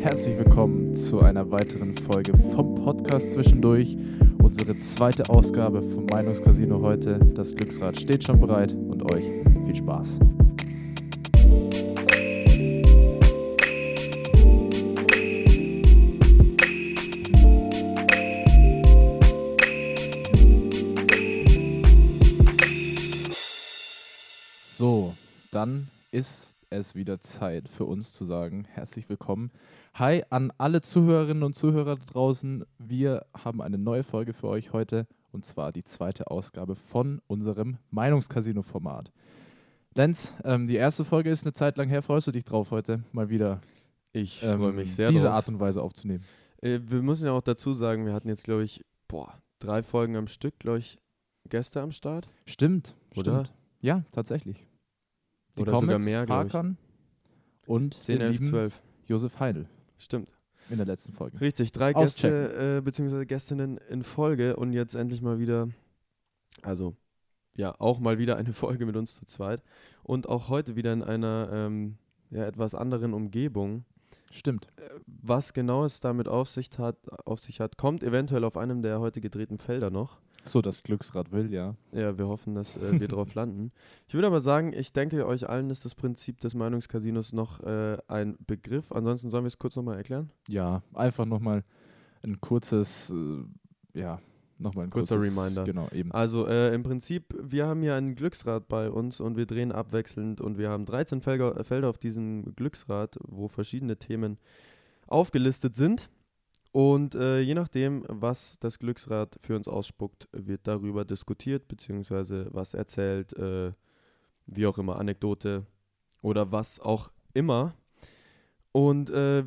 herzlich willkommen zu einer weiteren Folge vom Podcast zwischendurch. Unsere zweite Ausgabe vom Meinungscasino heute. Das Glücksrad steht schon bereit und euch viel Spaß. So, dann ist es wieder Zeit für uns zu sagen, herzlich willkommen. Hi an alle Zuhörerinnen und Zuhörer da draußen. Wir haben eine neue Folge für euch heute und zwar die zweite Ausgabe von unserem Meinungscasino-Format. Lenz, ähm, die erste Folge ist eine Zeit lang her. Freust du dich drauf heute mal wieder? Ich ähm, freue mich sehr diese drauf. Art und Weise aufzunehmen. Äh, wir müssen ja auch dazu sagen, wir hatten jetzt, glaube ich, boah, drei Folgen am Stück, glaube ich, Gäste am Start. Stimmt, Oder? stimmt. Ja, tatsächlich. Die Oder sogar Comets, mehr. Hakan und 10, den 11, lieben 12. Josef Heidel Stimmt. in der letzten Folge. Richtig, drei. Gäste äh, bzw. Gästinnen in Folge und jetzt endlich mal wieder, also ja, auch mal wieder eine Folge mit uns zu zweit und auch heute wieder in einer ähm, ja, etwas anderen Umgebung. Stimmt. Was genau es damit auf sich, hat, auf sich hat, kommt eventuell auf einem der heute gedrehten Felder noch. So, das Glücksrad will, ja. Ja, wir hoffen, dass äh, wir drauf landen. Ich würde aber sagen, ich denke, euch allen ist das Prinzip des Meinungscasinos noch äh, ein Begriff. Ansonsten sollen wir es kurz nochmal erklären. Ja, einfach nochmal ein kurzes, äh, ja, nochmal ein Kurzer kurzes, Reminder. Genau, eben. Also äh, im Prinzip, wir haben hier ein Glücksrad bei uns und wir drehen abwechselnd und wir haben 13 Felder, Felder auf diesem Glücksrad, wo verschiedene Themen aufgelistet sind. Und äh, je nachdem, was das Glücksrad für uns ausspuckt, wird darüber diskutiert, beziehungsweise was erzählt, äh, wie auch immer, Anekdote oder was auch immer. Und äh,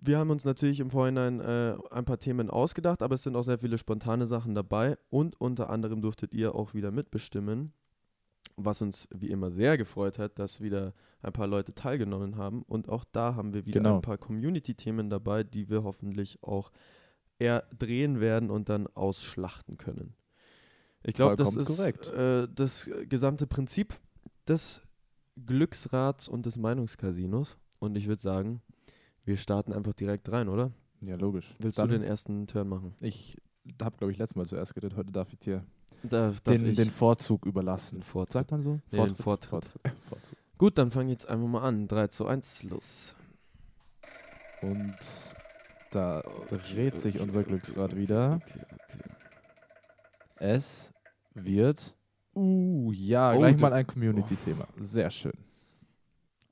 wir haben uns natürlich im Vorhinein äh, ein paar Themen ausgedacht, aber es sind auch sehr viele spontane Sachen dabei und unter anderem durftet ihr auch wieder mitbestimmen, was uns wie immer sehr gefreut hat, dass wieder ein paar Leute teilgenommen haben und auch da haben wir wieder Genau. ein paar Community-Themen dabei, die wir hoffentlich auch eher drehen werden und dann ausschlachten können. Ich glaube, das ist korrekt. äh, das gesamte Prinzip des Glücksrads und des Meinungscasinos und ich würde sagen, wir starten einfach direkt rein, oder? ja, logisch. Willst Dann, du den ersten Turn machen? Ich habe, glaube ich, letztes Mal zuerst geredet. Heute darf ich dir Da, darf den, den Vorzug überlassen. Vortritt. Sagt man so? Nee, den Vortritt. Vorzug. Gut, dann fange ich jetzt einfach mal an. 3 zu 1, los. Und da dreht sich okay, unser okay, Glücksrad wieder. Es wird. Uh, ja, Oh, gleich mal ein Community-Thema. Sehr schön.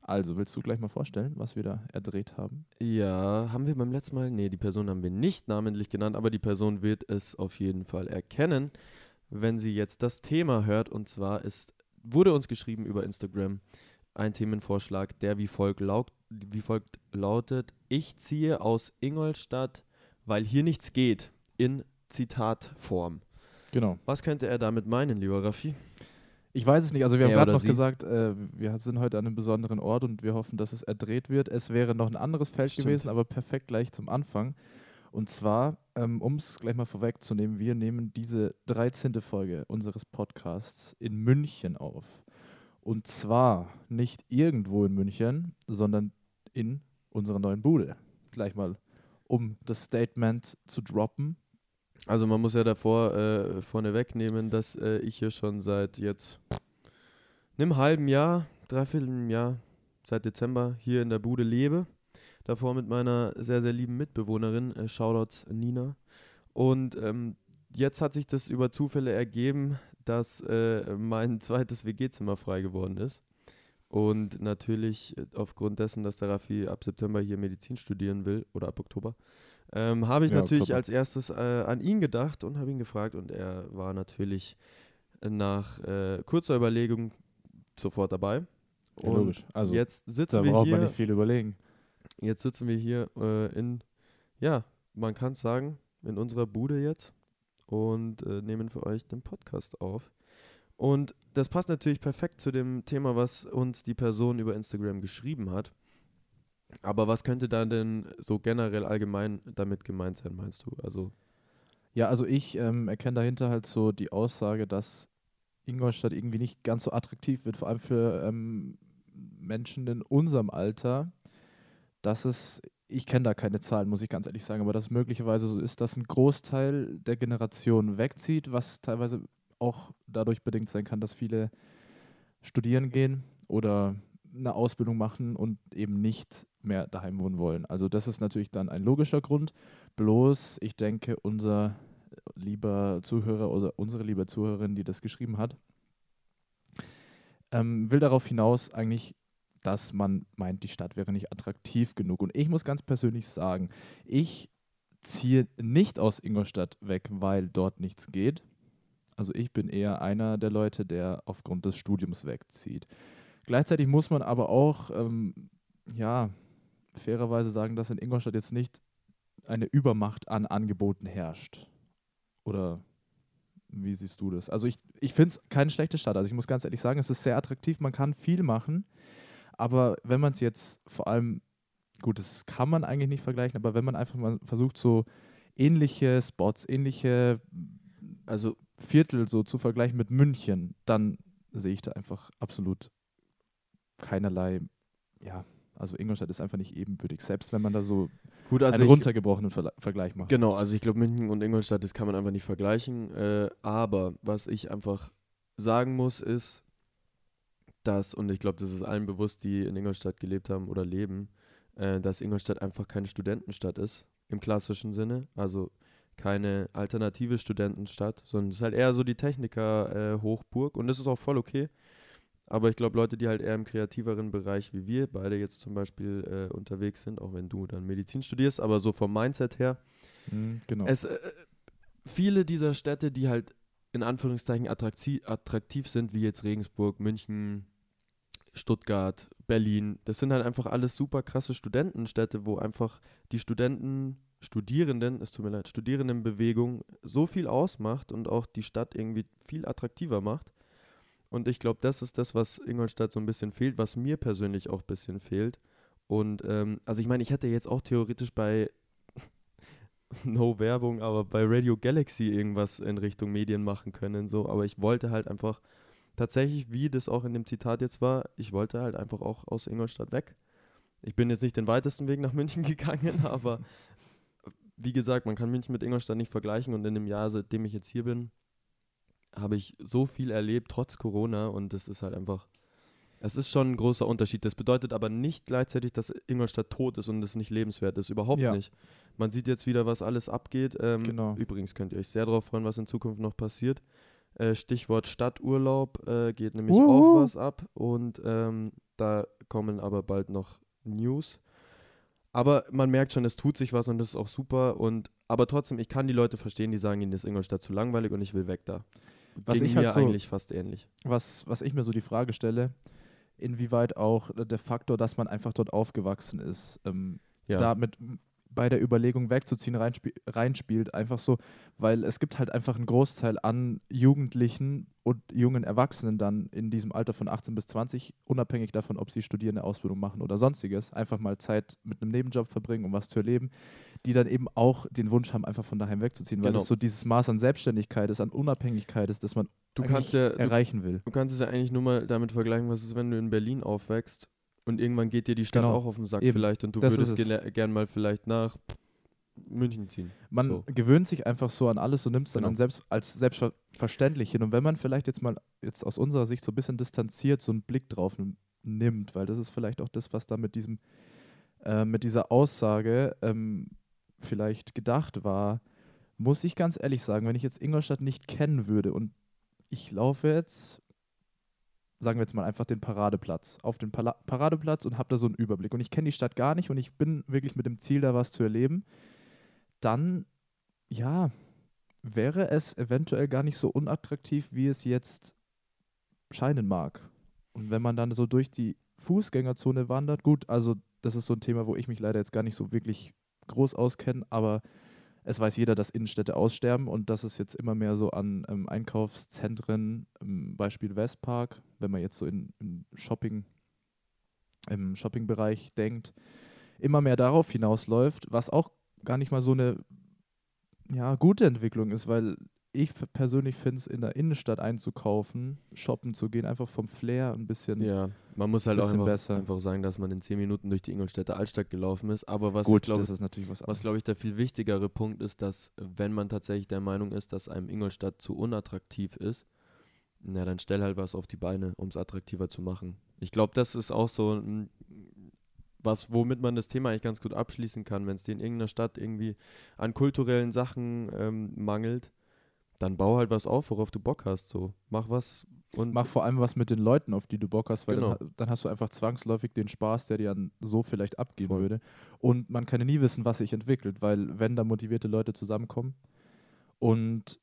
Also, willst du gleich mal vorstellen, was wir da erdreht haben? Ja, haben wir beim letzten Mal? Nee, die Person haben wir nicht namentlich genannt, aber die Person wird es auf jeden Fall erkennen, wenn sie jetzt das Thema hört. Und zwar ist, wurde uns geschrieben über Instagram ein Themenvorschlag, der wie folgt, laut, wie folgt lautet: Ich ziehe aus Ingolstadt, weil hier nichts geht. In Zitatform. Genau. Was könnte er damit meinen, lieber Raffi? Ich weiß es nicht. Also, wir haben Er gerade noch sie? gesagt, äh, wir sind heute an einem besonderen Ort und wir hoffen, dass es erdreht wird. Es wäre noch ein anderes Feld Stimmt. gewesen, aber perfekt gleich zum Anfang. Und zwar, ähm, um es gleich mal vorwegzunehmen, wir nehmen diese 13. Folge unseres Podcasts in München auf. Und zwar nicht irgendwo in München, sondern in unserer neuen Bude. Gleich mal, um das Statement zu droppen. Also man muss ja davor äh, vorne wegnehmen, dass äh, ich hier schon seit jetzt einem halben Jahr, dreiviertel Jahr, seit Dezember hier in der Bude lebe. Davor mit meiner sehr, sehr lieben Mitbewohnerin, äh, Shoutouts Nina. Und ähm, jetzt hat sich das über Zufälle ergeben, dass äh, mein zweites WG-Zimmer frei geworden ist. Und natürlich äh, aufgrund dessen, dass der Raffi ab September hier Medizin studieren will, oder ab Oktober, ähm, habe ich Ja, natürlich Oktober. als erstes äh, an ihn gedacht und habe ihn gefragt und er war natürlich nach äh, kurzer Überlegung sofort dabei. Ja, Und logisch. Also, jetzt sitzen da wir braucht man hier, nicht viel überlegen. Jetzt sitzen wir hier äh, in, ja, man kann es sagen, in unserer Bude jetzt und äh, nehmen für euch den Podcast auf. Und das passt natürlich perfekt zu dem Thema, was uns die Person über Instagram geschrieben hat. Aber was könnte da denn so generell allgemein damit gemeint sein, meinst du? Also, Ja, also ich ähm, erkenne dahinter halt so die Aussage, dass Ingolstadt irgendwie nicht ganz so attraktiv wird, vor allem für ähm, Menschen in unserem Alter, dass es ich kenne da keine Zahlen, muss ich ganz ehrlich sagen, aber dass möglicherweise so ist, dass ein Großteil der Generation wegzieht, was teilweise auch dadurch bedingt sein kann, dass viele studieren gehen oder eine Ausbildung machen und eben nicht mehr daheim wohnen wollen. Also das ist natürlich dann ein logischer Grund. Bloß, ich denke, unser lieber Zuhörer oder unsere liebe Zuhörerin, die das geschrieben hat, ähm, will darauf hinaus eigentlich, dass man meint, die Stadt wäre nicht attraktiv genug. Und ich muss ganz persönlich sagen, ich ziehe nicht aus Ingolstadt weg, weil dort nichts geht. Also ich bin eher einer der Leute, der aufgrund des Studiums wegzieht. Gleichzeitig muss man aber auch, ähm, ja, fairerweise sagen, dass in Ingolstadt jetzt nicht eine Übermacht an Angeboten herrscht. Oder wie siehst du das? Also ich, ich finde es keine schlechte Stadt. Also ich muss ganz ehrlich sagen, es ist sehr attraktiv, man kann viel machen. Aber wenn man es jetzt vor allem, gut, das kann man eigentlich nicht vergleichen, aber wenn man einfach mal versucht, so ähnliche Spots, ähnliche, also Viertel so zu vergleichen mit München, dann sehe ich da einfach absolut keinerlei, ja, also Ingolstadt ist einfach nicht ebenbürtig, selbst wenn man da so Gut, also einen runtergebrochenen Ver Vergleich macht. Genau, also ich glaube, München und Ingolstadt, das kann man einfach nicht vergleichen. Äh, aber was ich einfach sagen muss, ist, dass, und ich glaube, das ist allen bewusst, die in Ingolstadt gelebt haben oder leben, äh, dass Ingolstadt einfach keine Studentenstadt ist, im klassischen Sinne. Also keine alternative Studentenstadt, sondern es ist halt eher so die Techniker-Hochburg äh, und das ist auch voll okay. Aber ich glaube, Leute, die halt eher im kreativeren Bereich wie wir beide jetzt zum Beispiel äh, unterwegs sind, auch wenn du dann Medizin studierst, aber so vom Mindset her, mhm, genau. es, äh, viele dieser Städte, die halt in Anführungszeichen attraktiv, attraktiv sind, wie jetzt Regensburg, München, Stuttgart, Berlin, das sind halt einfach alles super krasse Studentenstädte, wo einfach die Studenten, Studierenden, es tut mir leid, Studierendenbewegung so viel ausmacht und auch die Stadt irgendwie viel attraktiver macht und ich glaube, das ist das, was Ingolstadt so ein bisschen fehlt, was mir persönlich auch ein bisschen fehlt. Und ähm, also ich meine, ich hätte jetzt auch theoretisch bei No Werbung, aber bei Radio Galaxy irgendwas in Richtung Medien machen können, so, aber ich wollte halt einfach tatsächlich, wie das auch in dem Zitat jetzt war, ich wollte halt einfach auch aus Ingolstadt weg. Ich bin jetzt nicht den weitesten Weg nach München gegangen, aber wie gesagt, man kann München mit Ingolstadt nicht vergleichen und in dem Jahr, seitdem ich jetzt hier bin, habe ich so viel erlebt, trotz Corona. Und das ist halt einfach, es ist schon ein großer Unterschied. Das bedeutet aber nicht gleichzeitig, dass Ingolstadt tot ist und es nicht lebenswert ist. Überhaupt ja. nicht. Man sieht jetzt wieder, was alles abgeht. Ähm, genau. Übrigens könnt ihr euch sehr darauf freuen, was in Zukunft noch passiert. Äh, Stichwort Stadturlaub äh, geht nämlich Uhu. auch was ab. Und ähm, da kommen aber bald noch News. Aber man merkt schon, es tut sich was und das ist auch super. Und aber trotzdem, ich kann die Leute verstehen, die sagen, ihnen ist Ingolstadt zu langweilig und ich will weg da was ich halt so, eigentlich fast ähnlich. Was, was ich mir so die Frage stelle, inwieweit auch der Faktor, dass man einfach dort aufgewachsen ist, ähm, ja. damit bei der Überlegung wegzuziehen reinspie reinspielt. Einfach so, weil es gibt halt einfach einen Großteil an Jugendlichen und jungen Erwachsenen dann in diesem Alter von 18 bis 20, unabhängig davon, ob sie studieren, eine Ausbildung machen oder sonstiges, einfach mal Zeit mit einem Nebenjob verbringen, um was zu erleben, die dann eben auch den Wunsch haben, einfach von daheim wegzuziehen, weil genau. es so dieses Maß an Selbstständigkeit ist, an Unabhängigkeit ist, das man du kannst ja, erreichen will. Du kannst es ja eigentlich nur mal damit vergleichen, was ist, wenn du in Berlin aufwächst und irgendwann geht dir die Stadt genau. auch auf den Sack Eben. vielleicht und du das würdest ge gern mal vielleicht nach München ziehen. Man so. gewöhnt sich einfach so an alles und nimmt es genau. dann selbst, als selbstverständlich hin. Und wenn man vielleicht jetzt mal jetzt aus unserer Sicht so ein bisschen distanziert so einen Blick drauf nimmt, weil das ist vielleicht auch das, was da mit diesem, äh, mit dieser Aussage ähm, vielleicht gedacht war, muss ich ganz ehrlich sagen, wenn ich jetzt Ingolstadt nicht kennen würde und ich laufe jetzt sagen wir jetzt mal einfach den Paradeplatz, auf den Pala Paradeplatz und habe da so einen Überblick. Und ich kenne die Stadt gar nicht und ich bin wirklich mit dem Ziel, da was zu erleben. Dann, ja, wäre es eventuell gar nicht so unattraktiv, wie es jetzt scheinen mag. Und wenn man dann so durch die Fußgängerzone wandert, gut, also das ist so ein Thema, wo ich mich leider jetzt gar nicht so wirklich groß auskenne, aber es weiß jeder, dass Innenstädte aussterben und dass es jetzt immer mehr so an ähm, Einkaufszentren, ähm, Beispiel Westpark, wenn man jetzt so in, in Shopping, im Shoppingbereich denkt, immer mehr darauf hinausläuft, was auch gar nicht mal so eine ja, gute Entwicklung ist, weil ich persönlich finde es in der Innenstadt einzukaufen, shoppen zu gehen, einfach vom Flair ein bisschen Ja, man muss halt auch einfach, besser. einfach sagen, dass man in 10 Minuten durch die Ingolstädter Altstadt gelaufen ist. Aber was, gut. glaub, das ist natürlich was was glaube ich, der viel wichtigere Punkt ist, dass wenn man tatsächlich der Meinung ist, dass einem Ingolstadt zu unattraktiv ist, na dann stell halt was auf die Beine, um es attraktiver zu machen. Ich glaube, das ist auch so ein, was, womit man das Thema eigentlich ganz gut abschließen kann. Wenn es dir in irgendeiner Stadt irgendwie an kulturellen Sachen ähm, mangelt, dann bau halt was auf, worauf du Bock hast. So, mach was und Mach vor allem was mit den Leuten, auf die du Bock hast, weil Genau. dann, dann hast du einfach zwangsläufig den Spaß, der dir dann so vielleicht abgeben Voll. würde. Und man kann ja nie wissen, was sich entwickelt, weil wenn da motivierte Leute zusammenkommen. Und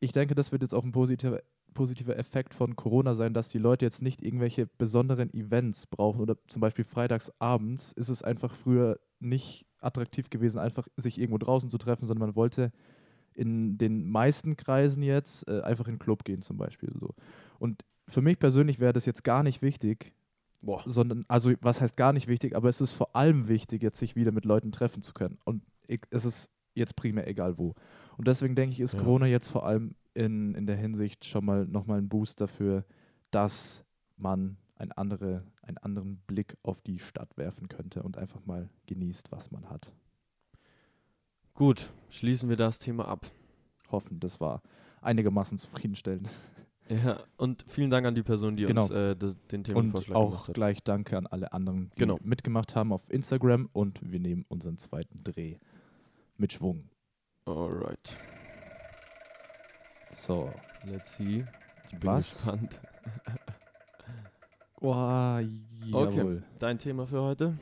ich denke, das wird jetzt auch ein positiver, positiver Effekt von Corona sein, dass die Leute jetzt nicht irgendwelche besonderen Events brauchen oder zum Beispiel freitags abends ist es einfach früher nicht attraktiv gewesen, einfach sich irgendwo draußen zu treffen, sondern man wollte in den meisten Kreisen jetzt äh, einfach in den Club gehen zum Beispiel. So. Und für mich persönlich wäre das jetzt gar nicht wichtig, boah, sondern, also was heißt gar nicht wichtig, aber es ist vor allem wichtig, jetzt sich wieder mit Leuten treffen zu können. Und ich, es ist jetzt primär egal wo. Und deswegen denke ich, ist Ja. Corona jetzt vor allem in, in der Hinsicht schon mal nochmal ein Boost dafür, dass man ein andere, einen anderen Blick auf die Stadt werfen könnte und einfach mal genießt, was man hat. Gut, schließen wir das Thema ab. Hoffen, das war einigermaßen zufriedenstellend. Ja, und vielen Dank an die Person, die Genau. uns äh, das, den Und Themenvorschlag auch gemacht hat. gleich danke an alle anderen, die Genau. mitgemacht haben auf Instagram und wir nehmen unseren zweiten Dreh mit Schwung. Alright, So. let's see. Ich bin Was? gespannt. Oh, jawohl. Dein Thema für heute?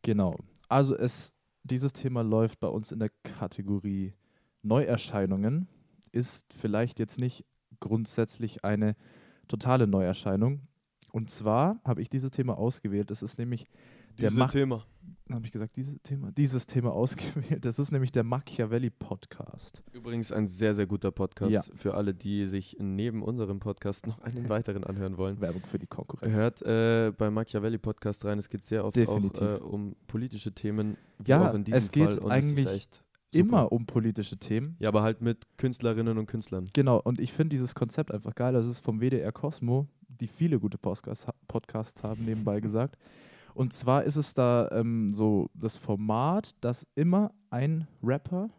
Genau. Also es, dieses Thema läuft bei uns in der Kategorie Neuerscheinungen. Ist vielleicht jetzt nicht grundsätzlich eine totale Neuerscheinung. Und zwar habe ich dieses Thema ausgewählt. Es ist nämlich Der Dieses Thema. Habe ich gesagt, dieses Thema, dieses Thema ausgewählt. Das ist nämlich der Machiavelli Podcast. Übrigens ein sehr, sehr guter Podcast Ja. für alle, die sich neben unserem Podcast noch einen weiteren anhören wollen. Werbung für die Konkurrenz. Hört äh, bei Machiavelli Podcast rein. Es geht sehr oft Definitiv. auch äh, um politische Themen. Ja, es geht Fall. Eigentlich. Immer um politische Themen. Ja, aber halt mit Künstlerinnen und Künstlern. Genau, und ich finde dieses Konzept einfach geil. Das ist vom WDR Cosmo, die viele gute Podcasts, Podcasts haben, nebenbei gesagt. Und zwar ist es da ähm, so das Format, dass immer ein Rapper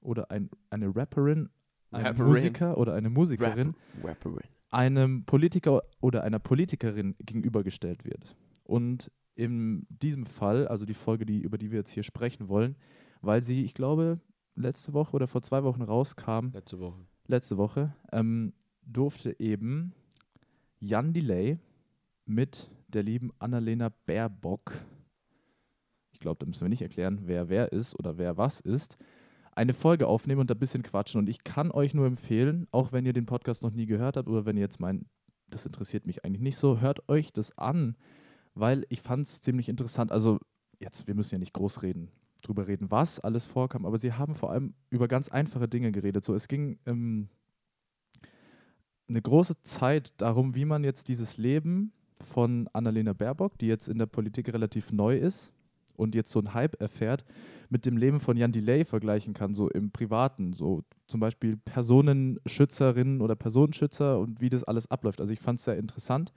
oder ein, eine Rapperin, ein Rapperin. Musiker oder eine Musikerin Rapperin. einem Politiker oder einer Politikerin gegenübergestellt wird. Und in diesem Fall, also die Folge, die, über die wir jetzt hier sprechen wollen, weil sie, ich glaube, letzte Woche oder vor zwei Wochen rauskam, Letzte Woche. letzte Woche, ähm, durfte eben Jan Delay mit der lieben Annalena Baerbock, ich glaube, da müssen wir nicht erklären, wer wer ist oder wer was ist, eine Folge aufnehmen und ein bisschen quatschen. Und ich kann euch nur empfehlen, auch wenn ihr den Podcast noch nie gehört habt oder wenn ihr jetzt meint, das interessiert mich eigentlich nicht so, hört euch das an, weil ich fand es ziemlich interessant. Also jetzt, wir müssen ja nicht groß reden, drüber reden, was alles vorkam, aber sie haben vor allem über ganz einfache Dinge geredet. So, es ging ähm, eine große Zeit darum, wie man jetzt dieses Leben von Annalena Baerbock, die jetzt in der Politik relativ neu ist und jetzt so einen Hype erfährt, mit dem Leben von Jan Delay vergleichen kann, so im Privaten, so zum Beispiel Personenschützerinnen oder Personenschützer und wie das alles abläuft. Also ich fand es sehr interessant,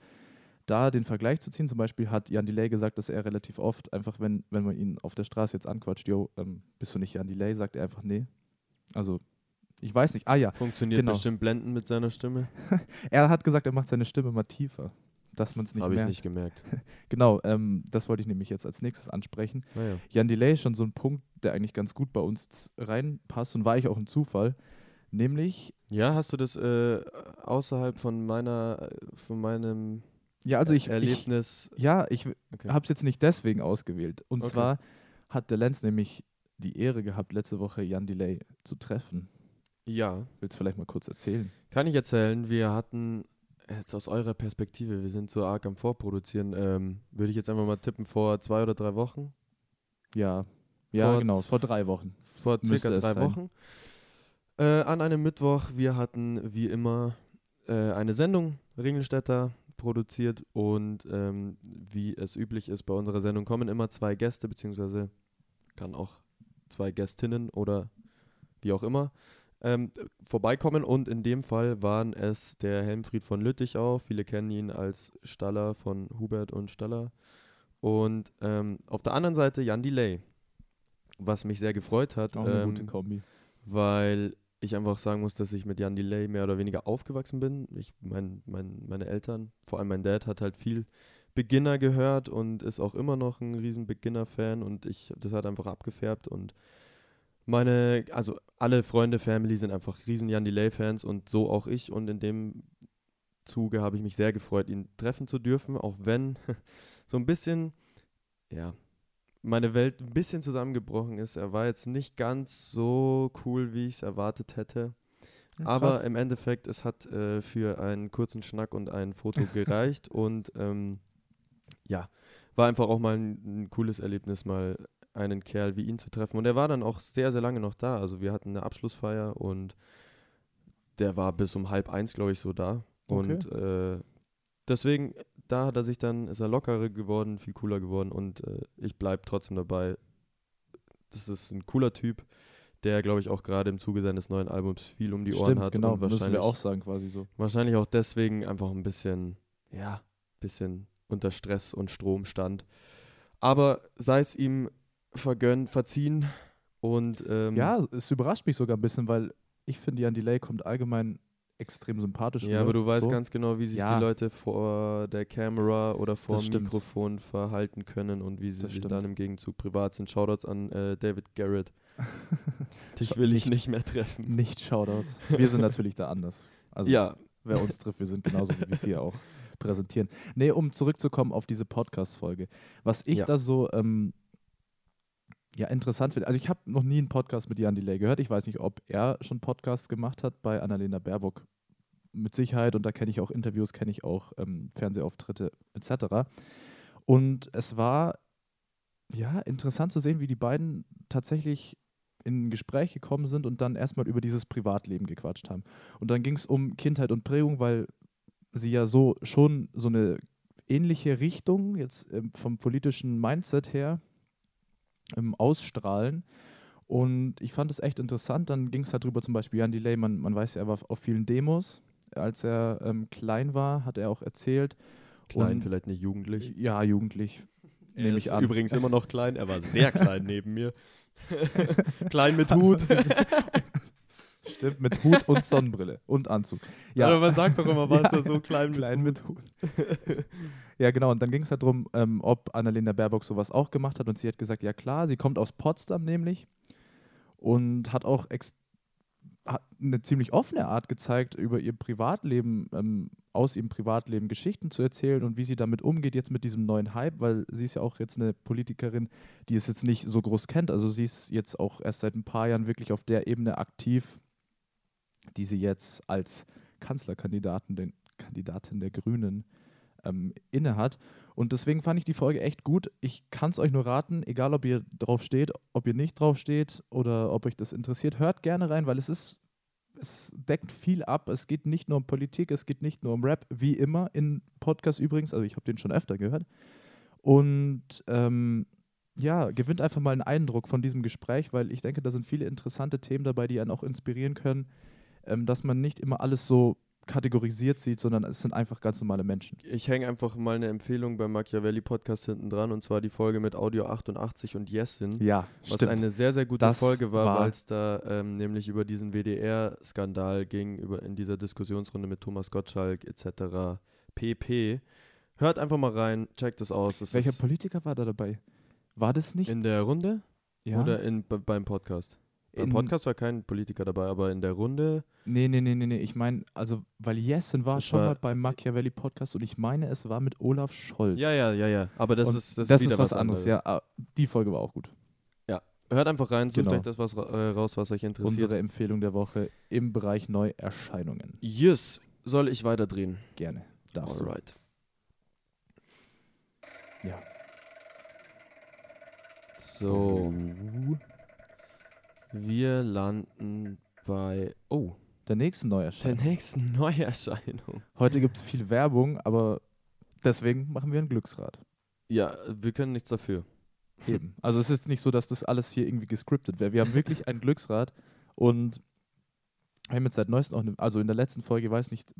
da den Vergleich zu ziehen. Zum Beispiel hat Jan Delay gesagt, dass er relativ oft einfach, wenn, wenn man ihn auf der Straße jetzt anquatscht, yo, ähm, bist du nicht Jan Delay, sagt er einfach nee. Also ich weiß nicht. Ah ja, Funktioniert Genau. bestimmt blendend mit seiner Stimme. er hat gesagt, er macht seine Stimme mal tiefer, dass man es nicht Habe ich merkt. nicht gemerkt. Genau, ähm, das wollte ich nämlich jetzt als nächstes ansprechen. Naja. Jan Delay ist schon so ein Punkt, der eigentlich ganz gut bei uns reinpasst und war ich auch ein Zufall. Nämlich, Ja, hast du das äh, außerhalb von meiner, äh, von meinem ja, also ich, ich Erlebnis? ja, ich Okay. habe es jetzt nicht deswegen ausgewählt. Und Okay. zwar hat der Lenz nämlich die Ehre gehabt, letzte Woche Jan Delay zu treffen. ja, Willst du vielleicht mal kurz erzählen? kann ich erzählen. Wir hatten jetzt aus eurer Perspektive, wir sind so arg am Vorproduzieren, ähm, würde ich jetzt einfach mal tippen, vor zwei oder drei Wochen. Ja, ja, Vor genau, vor drei Wochen. Vor circa drei sein. Wochen. Äh, an einem Mittwoch, wir hatten wie immer äh, eine Sendung, Ringelstädter, produziert und ähm, wie es üblich ist bei unserer Sendung kommen immer zwei Gäste, beziehungsweise kann auch zwei Gästinnen oder wie auch immer. Ähm, vorbeikommen. Und in dem Fall waren es der Helmfried von Lüttichau. Viele kennen ihn als Staller von Hubert und Staller. Und ähm, auf der anderen Seite Jan Delay, was mich sehr gefreut hat, Auch eine ähm, gute Kombi. weil ich einfach sagen muss, dass ich mit Jan Delay mehr oder weniger aufgewachsen bin. Ich, mein, mein, meine Eltern, vor allem mein Dad, hat halt viel Beginner gehört und ist auch immer noch ein riesen Beginner-Fan und ich, das hat einfach abgefärbt und meine, also alle Freunde, Family sind einfach riesen Jan Delay-Fans und so auch ich und in dem Zuge habe ich mich sehr gefreut, ihn treffen zu dürfen, auch wenn so ein bisschen, ja, meine Welt ein bisschen zusammengebrochen ist. Er war jetzt nicht ganz so cool, wie ich es erwartet hätte. Aber im Endeffekt, es hat äh, für einen kurzen Schnack und ein Foto gereicht und ähm, ja, war einfach auch mal ein, ein, cooles Erlebnis, mal einen Kerl wie ihn zu treffen. Und er war dann auch sehr, sehr lange noch da. Also wir hatten eine Abschlussfeier und der war bis um halb eins, glaube ich, so da. Okay. Und äh, deswegen, da hat er sich dann, ist er lockerer geworden, viel cooler geworden und äh, ich bleibe trotzdem dabei. Das ist ein cooler Typ, der, glaube ich, auch gerade im Zuge seines neuen Albums viel um die Ohren Stimmt, hat. genau, und müssen wir wahrscheinlich, auch sagen quasi so. wahrscheinlich auch deswegen einfach ein bisschen, ja, bisschen unter Stress und Strom stand. Aber sei es ihm vergönnt, verziehen und ähm, Ja, es überrascht mich sogar ein bisschen, weil ich finde, Jan Delay kommt allgemein extrem sympathisch. Ja, aber du weißt so. ganz genau, wie sich Ja. die Leute vor der Kamera oder vor Das dem stimmt. Mikrofon verhalten können und wie sie Das sich stimmt. dann im Gegenzug privat sind. Shoutouts an äh, David Garrett. Dich will ich nicht mehr treffen. Nicht Shoutouts. Wir sind natürlich da anders. Also ja, wer uns trifft, wir sind genauso, wie wir es hier auch präsentieren. Nee, um zurückzukommen auf diese Podcast-Folge. Was ich Ja. da so ähm, ja, interessant finde, also ich habe noch nie einen Podcast mit Jan Delay gehört. Ich weiß nicht, ob er schon Podcasts gemacht hat bei Annalena Baerbock. Mit Sicherheit, und da kenne ich auch Interviews, kenne ich auch ähm, Fernsehauftritte etc. Und es war ja interessant zu sehen, wie die beiden tatsächlich in ein Gespräch gekommen sind und dann erstmal über dieses Privatleben gequatscht haben. Und dann ging es um Kindheit und Prägung, weil sie ja so schon so eine ähnliche Richtung jetzt ähm, vom politischen Mindset her ähm, ausstrahlen. Und ich fand es echt interessant. Dann ging es halt drüber, zum Beispiel Jan Delay, man, man weiß ja, er war auf vielen Demos. Als er ähm, klein war, hat er auch erzählt. klein, Und- vielleicht nicht jugendlich. Ja, jugendlich. Er Nehme ist ich an. übrigens immer noch klein. Er war sehr klein neben mir. klein mit Hut. Stimmt, mit Hut und Sonnenbrille und Anzug. Ja. Aber man sagt doch immer, was Ja. so klein mit klein Hut. mit Hut. Ja, genau. Und dann ging es halt darum, ähm, ob Annalena Baerbock sowas auch gemacht hat. Und sie hat gesagt, ja klar, sie kommt aus Potsdam nämlich und hat auch hat eine ziemlich offene Art gezeigt, über ihr Privatleben, ähm, aus ihrem Privatleben Geschichten zu erzählen und wie sie damit umgeht, jetzt mit diesem neuen Hype, weil sie ist ja auch jetzt eine Politikerin, die es jetzt nicht so groß kennt. Also sie ist jetzt auch erst seit ein paar Jahren wirklich auf der Ebene aktiv, die sie jetzt als Kanzlerkandidatin den, Kandidatin der Grünen ähm, innehat. Und deswegen fand ich die Folge echt gut. Ich kann es euch nur raten, egal ob ihr drauf steht, ob ihr nicht drauf steht oder ob euch das interessiert, hört gerne rein, weil es ist, es deckt viel ab. Es geht nicht nur um Politik, es geht nicht nur um Rap, wie immer in Podcasts übrigens. Also ich habe den schon öfter gehört. Und ähm, ja, gewinnt einfach mal einen Eindruck von diesem Gespräch, weil ich denke, da sind viele interessante Themen dabei, die einen auch inspirieren können, ähm, dass man nicht immer alles so kategorisiert sieht, sondern es sind einfach ganz normale Menschen. Ich hänge einfach mal eine Empfehlung beim Machiavelli Podcast hinten dran und zwar die Folge mit Audio 88 und Yesin. Ja, Was eine sehr, sehr gute Das Folge war, weil es da ähm, nämlich über diesen WDR-Skandal ging, über, in dieser Diskussionsrunde mit Thomas Gottschalk etc. pp. Hört einfach mal rein, checkt es aus. Es Welcher Politiker war da dabei? War das nicht? in der Runde ja? oder in, be- beim Podcast? Beim in, Podcast war kein Politiker dabei, aber in der Runde, Nee, nee, nee, nee, nee. Ich meine, also, weil Jessen war Das schon war- mal beim Machiavelli Podcast und ich meine, es war mit Olaf Scholz. ja, ja, ja, ja, aber das Und ist das, das ist ist was anderes. Ja, ah, die Folge war auch gut. Hört einfach rein, sucht Genau. euch das was äh, raus, was euch interessiert. Unsere Empfehlung der Woche im Bereich Neuerscheinungen. Yes, soll ich weiterdrehen? Gerne. Darfst du. Alright. Ja. So. Wir landen bei, oh, Der nächsten der Neuerscheinung. nächsten Neuerscheinung. Heute gibt es viel Werbung, aber deswegen machen wir ein Glücksrad. Ja, wir können nichts dafür. Eben. Also es ist nicht so, dass das alles hier irgendwie gescriptet wäre. Wir haben wirklich ein Glücksrad und Wir haben jetzt seit neuestem auch, ne, also in der letzten Folge, weiß nicht,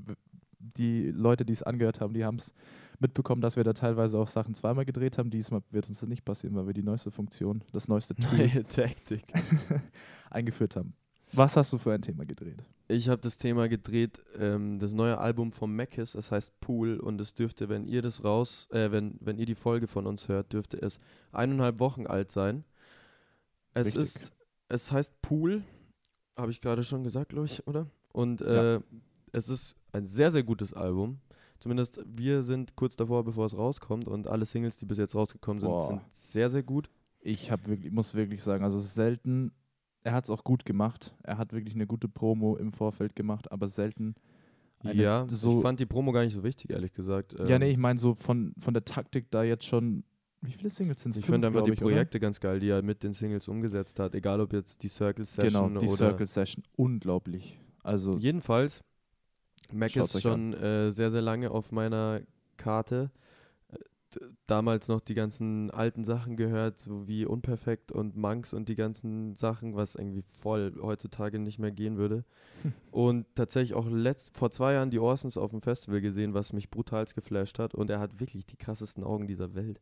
die Leute, die es angehört haben, die haben es mitbekommen, dass wir da teilweise auch Sachen zweimal gedreht haben. Diesmal wird uns das nicht passieren, weil wir die neueste Funktion, das neueste Tool Neue Taktik. eingeführt haben. Was hast du für ein Thema gedreht? Ich habe das Thema gedreht, ähm, das neue Album von Mackis, das heißt Pool und es dürfte, wenn ihr das raus, äh, wenn, wenn ihr die Folge von uns hört, dürfte es eineinhalb Wochen alt sein. Es Richtig. ist, es heißt Pool, habe ich gerade schon gesagt, glaube ich, oder? Und Ja. äh, es ist ein sehr, sehr gutes Album. Zumindest wir sind kurz davor, bevor es rauskommt und alle Singles, die bis jetzt rausgekommen sind, Boah. sind sehr, sehr gut. Ich hab wirklich, muss wirklich sagen, also selten, er hat es auch gut gemacht. Er hat wirklich eine gute Promo im Vorfeld gemacht, aber selten. eine ja, so, ich fand die Promo gar nicht so wichtig, ehrlich gesagt. ja, Ähm, nee, ich meine so von, von der Taktik da jetzt schon, wie viele Singles sind es? Ich finde einfach die Projekte ganz geil, die er mit den Singles umgesetzt hat, egal ob jetzt die Circle Session Genau, die oder Circle Session, unglaublich. Also jedenfalls. Mac Schaut's ist schon äh, sehr, sehr lange auf meiner Karte. Äh, Damals noch die ganzen alten Sachen gehört, so wie Unperfekt und Monks und die ganzen Sachen, was irgendwie voll heutzutage nicht mehr gehen würde. und tatsächlich auch letzt, vor zwei Jahren die Orsons auf dem Festival gesehen, was mich brutalst geflasht hat. Und er hat wirklich die krassesten Augen dieser Welt.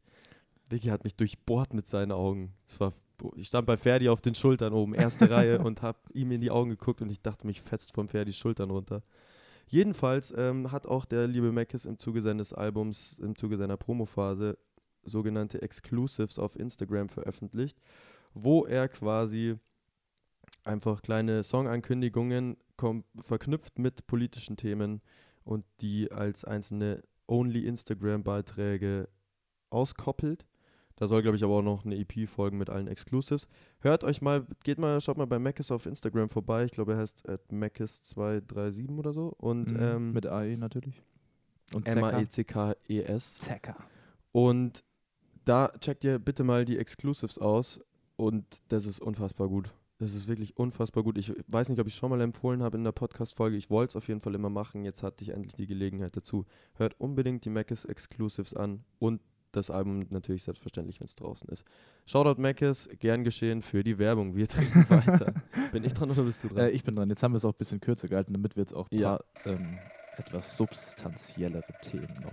Vicky hat mich durchbohrt mit seinen Augen. Es war, ich stand bei Ferdi auf den Schultern oben, erste Reihe, und habe ihm in die Augen geguckt und ich dachte mich fest von Ferdis Schultern runter. Jedenfalls ähm, hat auch der liebe Mackes im Zuge seines Albums, im Zuge seiner Promophase, sogenannte Exclusives auf Instagram veröffentlicht, wo er quasi einfach kleine Songankündigungen verknüpft mit politischen Themen und die als einzelne Only-Instagram-Beiträge auskoppelt. Da soll, glaube ich, aber auch noch eine EP folgen mit allen Exclusives. Hört euch mal, geht mal, schaut mal bei Mackes auf Instagram vorbei. Ich glaube, er heißt Mackes237 oder so. Und mhm, ähm, mit AE natürlich. Und. M-A-E-C-K-E-S. Zecker. Und da checkt ihr bitte mal die Exclusives aus. Und das ist unfassbar gut. Das ist wirklich unfassbar gut. Ich weiß nicht, ob ich schon mal empfohlen habe in der Podcast-Folge. Ich wollte es auf jeden Fall immer machen. Jetzt hatte ich endlich die Gelegenheit dazu. Hört unbedingt die Mackes Exclusives an und das Album natürlich selbstverständlich, wenn es draußen ist. Shoutout Mackes, gern geschehen für die Werbung. Wir trinken weiter. Bin ich dran oder bist du dran? Äh, ich bin dran. Jetzt haben wir es auch ein bisschen kürzer gehalten, damit wir jetzt auch ein Ja. paar ähm, etwas substanziellere Themen noch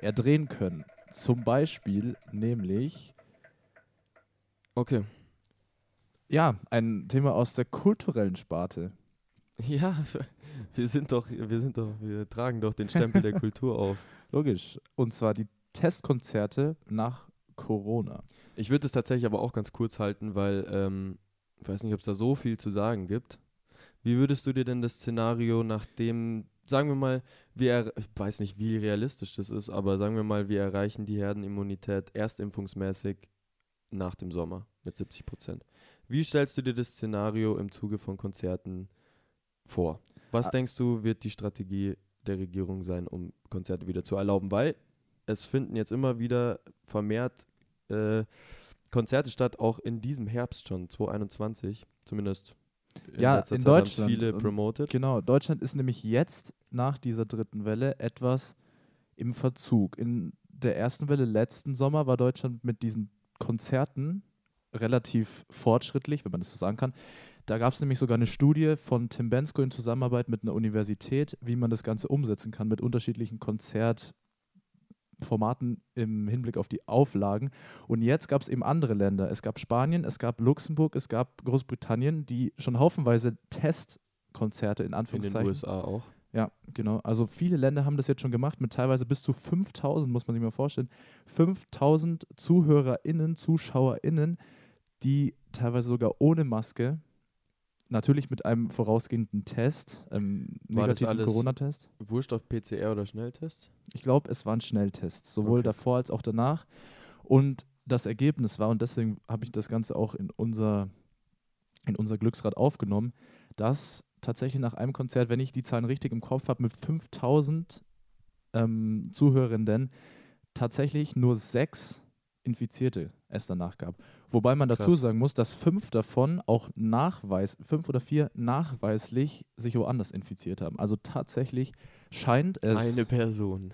erdrehen können. Zum Beispiel nämlich, okay. ja, ein Thema aus der kulturellen Sparte. Ja, wir sind doch, wir sind doch, wir tragen doch den Stempel der Kultur auf. Logisch. Und zwar die Testkonzerte nach Corona. Ich würde es tatsächlich aber auch ganz kurz halten, weil ähm, ich weiß nicht, ob es da so viel zu sagen gibt. Wie würdest du dir denn das Szenario nach dem, sagen wir mal, wir, er- ich weiß nicht, wie realistisch das ist, aber sagen wir mal, wir erreichen die Herdenimmunität erstimpfungsmäßig nach dem Sommer mit 70 Prozent. Wie stellst du dir das Szenario im Zuge von Konzerten vor? Was Ah. denkst du, wird die Strategie der Regierung sein, um Konzerte wieder zu erlauben? Weil es finden jetzt immer wieder vermehrt äh, Konzerte statt, auch in diesem Herbst schon, 2021, zumindest. Ja, letzter in Zeit Deutschland. viele promoted. Genau, Deutschland ist nämlich jetzt nach dieser dritten Welle etwas im Verzug. In der ersten Welle letzten Sommer war Deutschland mit diesen Konzerten relativ fortschrittlich, wenn man das so sagen kann. Da gab es nämlich sogar eine Studie von Tim Bensko in Zusammenarbeit mit einer Universität, wie man das Ganze umsetzen kann mit unterschiedlichen Konzertformaten im Hinblick auf die Auflagen. Und jetzt gab es eben andere Länder. Es gab Spanien, es gab Luxemburg, es gab Großbritannien, die schon haufenweise Testkonzerte in In den Anführungszeichen. USA auch. Ja, genau. Also viele Länder haben das jetzt schon gemacht mit teilweise bis zu 5000, muss man sich mal vorstellen. 5000 ZuhörerInnen, ZuschauerInnen, die teilweise sogar ohne Maske, natürlich mit einem vorausgehenden Test, ähm, War das negativen alles- Corona-Test. Wurscht auf PCR oder Schnelltests? Ich glaube, es waren Schnelltests, sowohl Okay. davor als auch danach. Und das Ergebnis war, und deswegen habe ich das Ganze auch in unser, in unser Glücksrad aufgenommen, dass tatsächlich nach einem Konzert, wenn ich die Zahlen richtig im Kopf habe, mit 5000 ähm, Zuhörenden tatsächlich nur sechs Infizierte es danach gab. Wobei man dazu Krass. sagen muss, dass fünf davon auch nachweis, fünf oder vier nachweislich sich woanders infiziert haben. Also tatsächlich scheint es. Eine Person.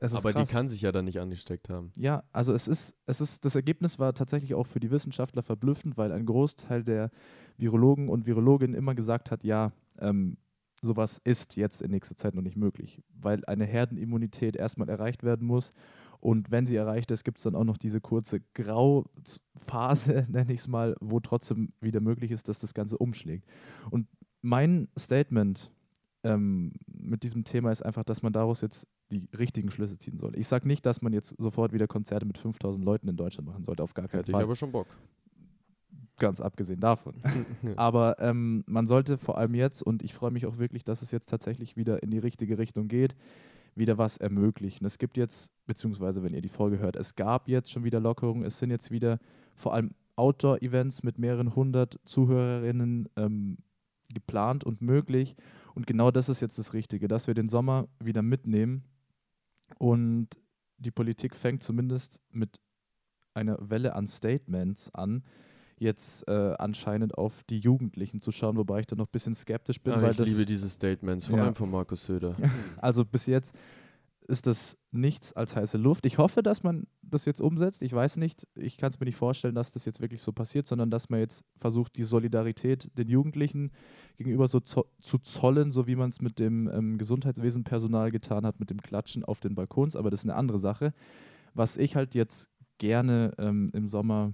Aber krass. die kann sich ja dann nicht angesteckt haben. Ja, also es ist, es ist, das Ergebnis war tatsächlich auch für die Wissenschaftler verblüffend, weil ein Großteil der Virologen und Virologinnen immer gesagt hat, ja, ähm, sowas ist jetzt in nächster Zeit noch nicht möglich, weil eine Herdenimmunität erstmal erreicht werden muss. Und wenn sie erreicht ist, gibt es dann auch noch diese kurze Grauphase, nenne ich es mal, wo trotzdem wieder möglich ist, dass das Ganze umschlägt. Und mein Statement ähm, mit diesem Thema ist einfach, dass man daraus jetzt die richtigen Schlüsse ziehen soll. Ich sage nicht, dass man jetzt sofort wieder Konzerte mit 5000 Leuten in Deutschland machen sollte, auf gar keinen Hätte Fall. ich aber schon Bock. Ganz abgesehen davon. Aber ähm, man sollte vor allem jetzt, und ich freue mich auch wirklich, dass es jetzt tatsächlich wieder in die richtige Richtung geht, wieder was ermöglichen. Es gibt jetzt, beziehungsweise wenn ihr die Folge hört, es gab jetzt schon wieder Lockerungen. Es sind jetzt wieder vor allem Outdoor-Events mit mehreren hundert Zuhörerinnen ähm, geplant und möglich. Und genau das ist jetzt das Richtige, dass wir den Sommer wieder mitnehmen. Und die Politik fängt zumindest mit einer Welle an Statements an, jetzt äh, anscheinend auf die Jugendlichen zu schauen, wobei ich da noch ein bisschen skeptisch bin, Ah, weil ich das liebe diese Statements, vor Ja. allem von Markus Söder. also bis jetzt ist das nichts als heiße Luft. Ich hoffe, dass man das jetzt umsetzt. Ich weiß nicht, ich kann es mir nicht vorstellen, dass das jetzt wirklich so passiert, sondern dass man jetzt versucht, die Solidarität den Jugendlichen gegenüber so zo zu zollen, so wie man es mit dem ähm, Gesundheitswesenpersonal getan hat, mit dem Klatschen auf den Balkons. Aber das ist eine andere Sache. Was ich halt jetzt gerne ähm, im Sommer,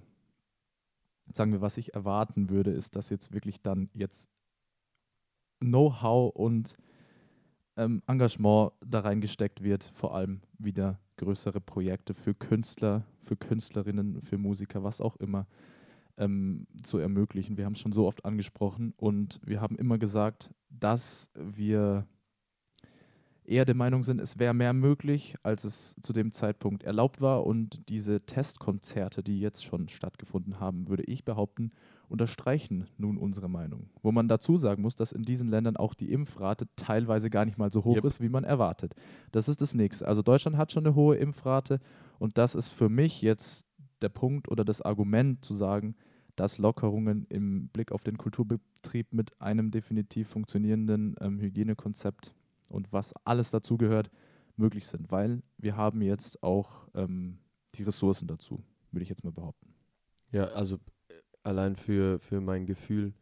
sagen wir, was ich erwarten würde, ist, dass jetzt wirklich dann jetzt Know-how und ähm, Engagement da reingesteckt wird, vor allem wieder größere Projekte für Künstler, für Künstlerinnen, für Musiker, was auch immer, ähm, zu ermöglichen. Wir haben es schon so oft angesprochen und wir haben immer gesagt, dass wir eher der Meinung sind, es wäre mehr möglich, als es zu dem Zeitpunkt erlaubt war. Und diese Testkonzerte, die jetzt schon stattgefunden haben, würde ich behaupten, unterstreichen nun unsere Meinung. Wo man dazu sagen muss, dass in diesen Ländern auch die Impfrate teilweise gar nicht mal so hoch Yep. ist, wie man erwartet. Das ist das Nächste. Also Deutschland hat schon eine hohe Impfrate und das ist für mich jetzt der Punkt oder das Argument zu sagen, dass Lockerungen im Blick auf den Kulturbetrieb mit einem definitiv funktionierenden ähm, Hygienekonzept und was alles dazugehört, möglich sind, weil wir haben jetzt auch ähm, die Ressourcen dazu, würde ich jetzt mal behaupten. Ja, also äh, allein für, für mein Gefühl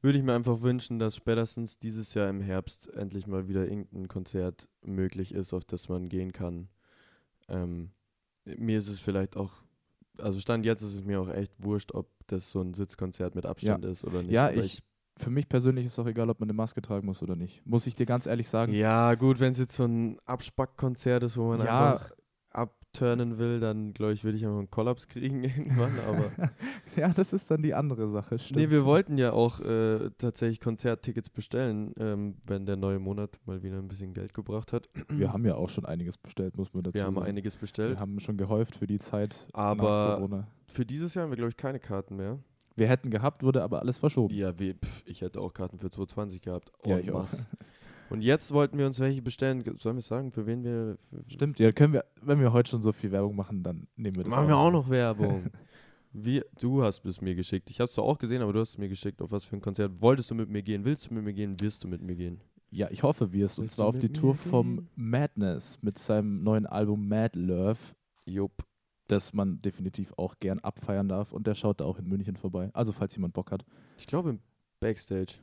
würde ich mir einfach wünschen, dass spätestens dieses Jahr im Herbst endlich mal wieder irgendein Konzert möglich ist, auf das man gehen kann. Ähm, mir ist es vielleicht auch, also Stand jetzt ist es mir auch echt wurscht, ob das so ein Sitzkonzert mit Abstand ist oder nicht. ja, aber ich, für mich persönlich ist es auch egal, ob man eine Maske tragen muss oder nicht. Muss ich dir ganz ehrlich sagen. Ja, gut, wenn es jetzt so ein Abspackkonzert ist, wo man Ja. einfach abturnen will, dann glaube ich, würde ich einfach einen Kollaps kriegen irgendwann, aber ja, das ist dann die andere Sache. Stimmt. Nee, wir wollten ja auch äh, tatsächlich Konzerttickets bestellen, ähm, wenn der neue Monat mal wieder ein bisschen Geld gebracht hat. Wir haben ja auch schon einiges bestellt, muss man dazu Wir haben sagen. einiges wir bestellt. haben schon gehäuft für die Zeit nach Aber Corona. für dieses Jahr haben wir, glaube ich, keine Karten mehr. Wir hätten gehabt, wurde aber alles verschoben. Ja, wie, pff, ich hätte auch Karten für 2020 gehabt. Ja, En ich auch. masse. Und jetzt wollten wir uns welche bestellen. Sollen wir sagen, für wen wir. Für, Stimmt, ja, können wir, wenn wir heute schon so viel Werbung machen, dann nehmen wir das Machen wir auch noch Werbung. Wie, du hast es mir geschickt. Ich habe es zwar auch gesehen, aber du hast es mir geschickt. Auf was für ein Konzert wolltest du mit mir gehen? Willst du mit mir gehen? Wirst du mit mir gehen? Ja, ich hoffe, wir es. Und zwar auf die Tour mir vom gehen? Madness mit seinem neuen Album Mad Love, Jupp. Das man definitiv auch gern abfeiern darf. Und der schaut da auch in München vorbei. Also, falls jemand Bock hat. Ich glaube im Backstage.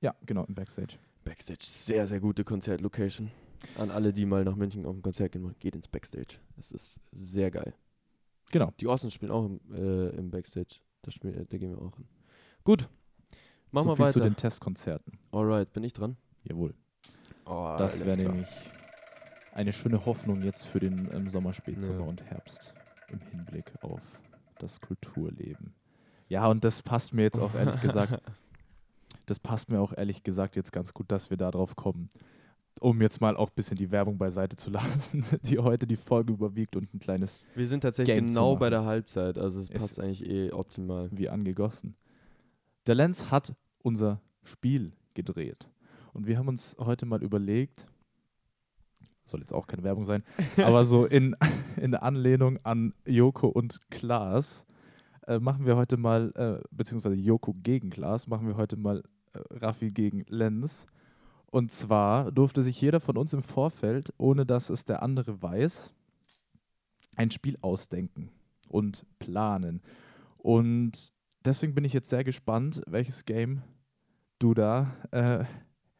Ja, genau, im Backstage. Backstage, sehr, sehr gute Konzertlocation. An alle, die mal nach München auf ein Konzert gehen wollen, geht ins Backstage. Das ist sehr geil. Genau. Die Osten spielen auch im, äh, im Backstage. Da, spielen, äh, da gehen wir auch hin. Gut. Machen so wir weiter. zu den Testkonzerten. Alright, bin ich dran? Jawohl. Oh, Das wäre nämlich eine schöne Hoffnung jetzt für den ähm, Sommer, Spätsommer Ja. und Herbst im Hinblick auf das Kulturleben. Ja, und das passt mir jetzt auch ehrlich gesagt, das passt mir auch ehrlich gesagt jetzt ganz gut, dass wir da drauf kommen. Um jetzt mal auch ein bisschen die Werbung beiseite zu lassen, die heute die Folge überwiegt und ein kleines Wir sind tatsächlich Game genau bei der Halbzeit, also es Es- passt eigentlich eh optimal. wie angegossen. Der Lenz hat unser Spiel gedreht. Und wir haben uns heute mal überlegt, soll jetzt auch keine Werbung sein, aber so in, in Anlehnung an Joko und Klaas äh, machen wir heute mal, äh, beziehungsweise Joko gegen Klaas, machen wir heute mal äh, Raffi gegen Lenz. Und zwar durfte sich jeder von uns im Vorfeld, ohne dass es der andere weiß, ein Spiel ausdenken und planen. Und deswegen bin ich jetzt sehr gespannt, welches Game du da äh,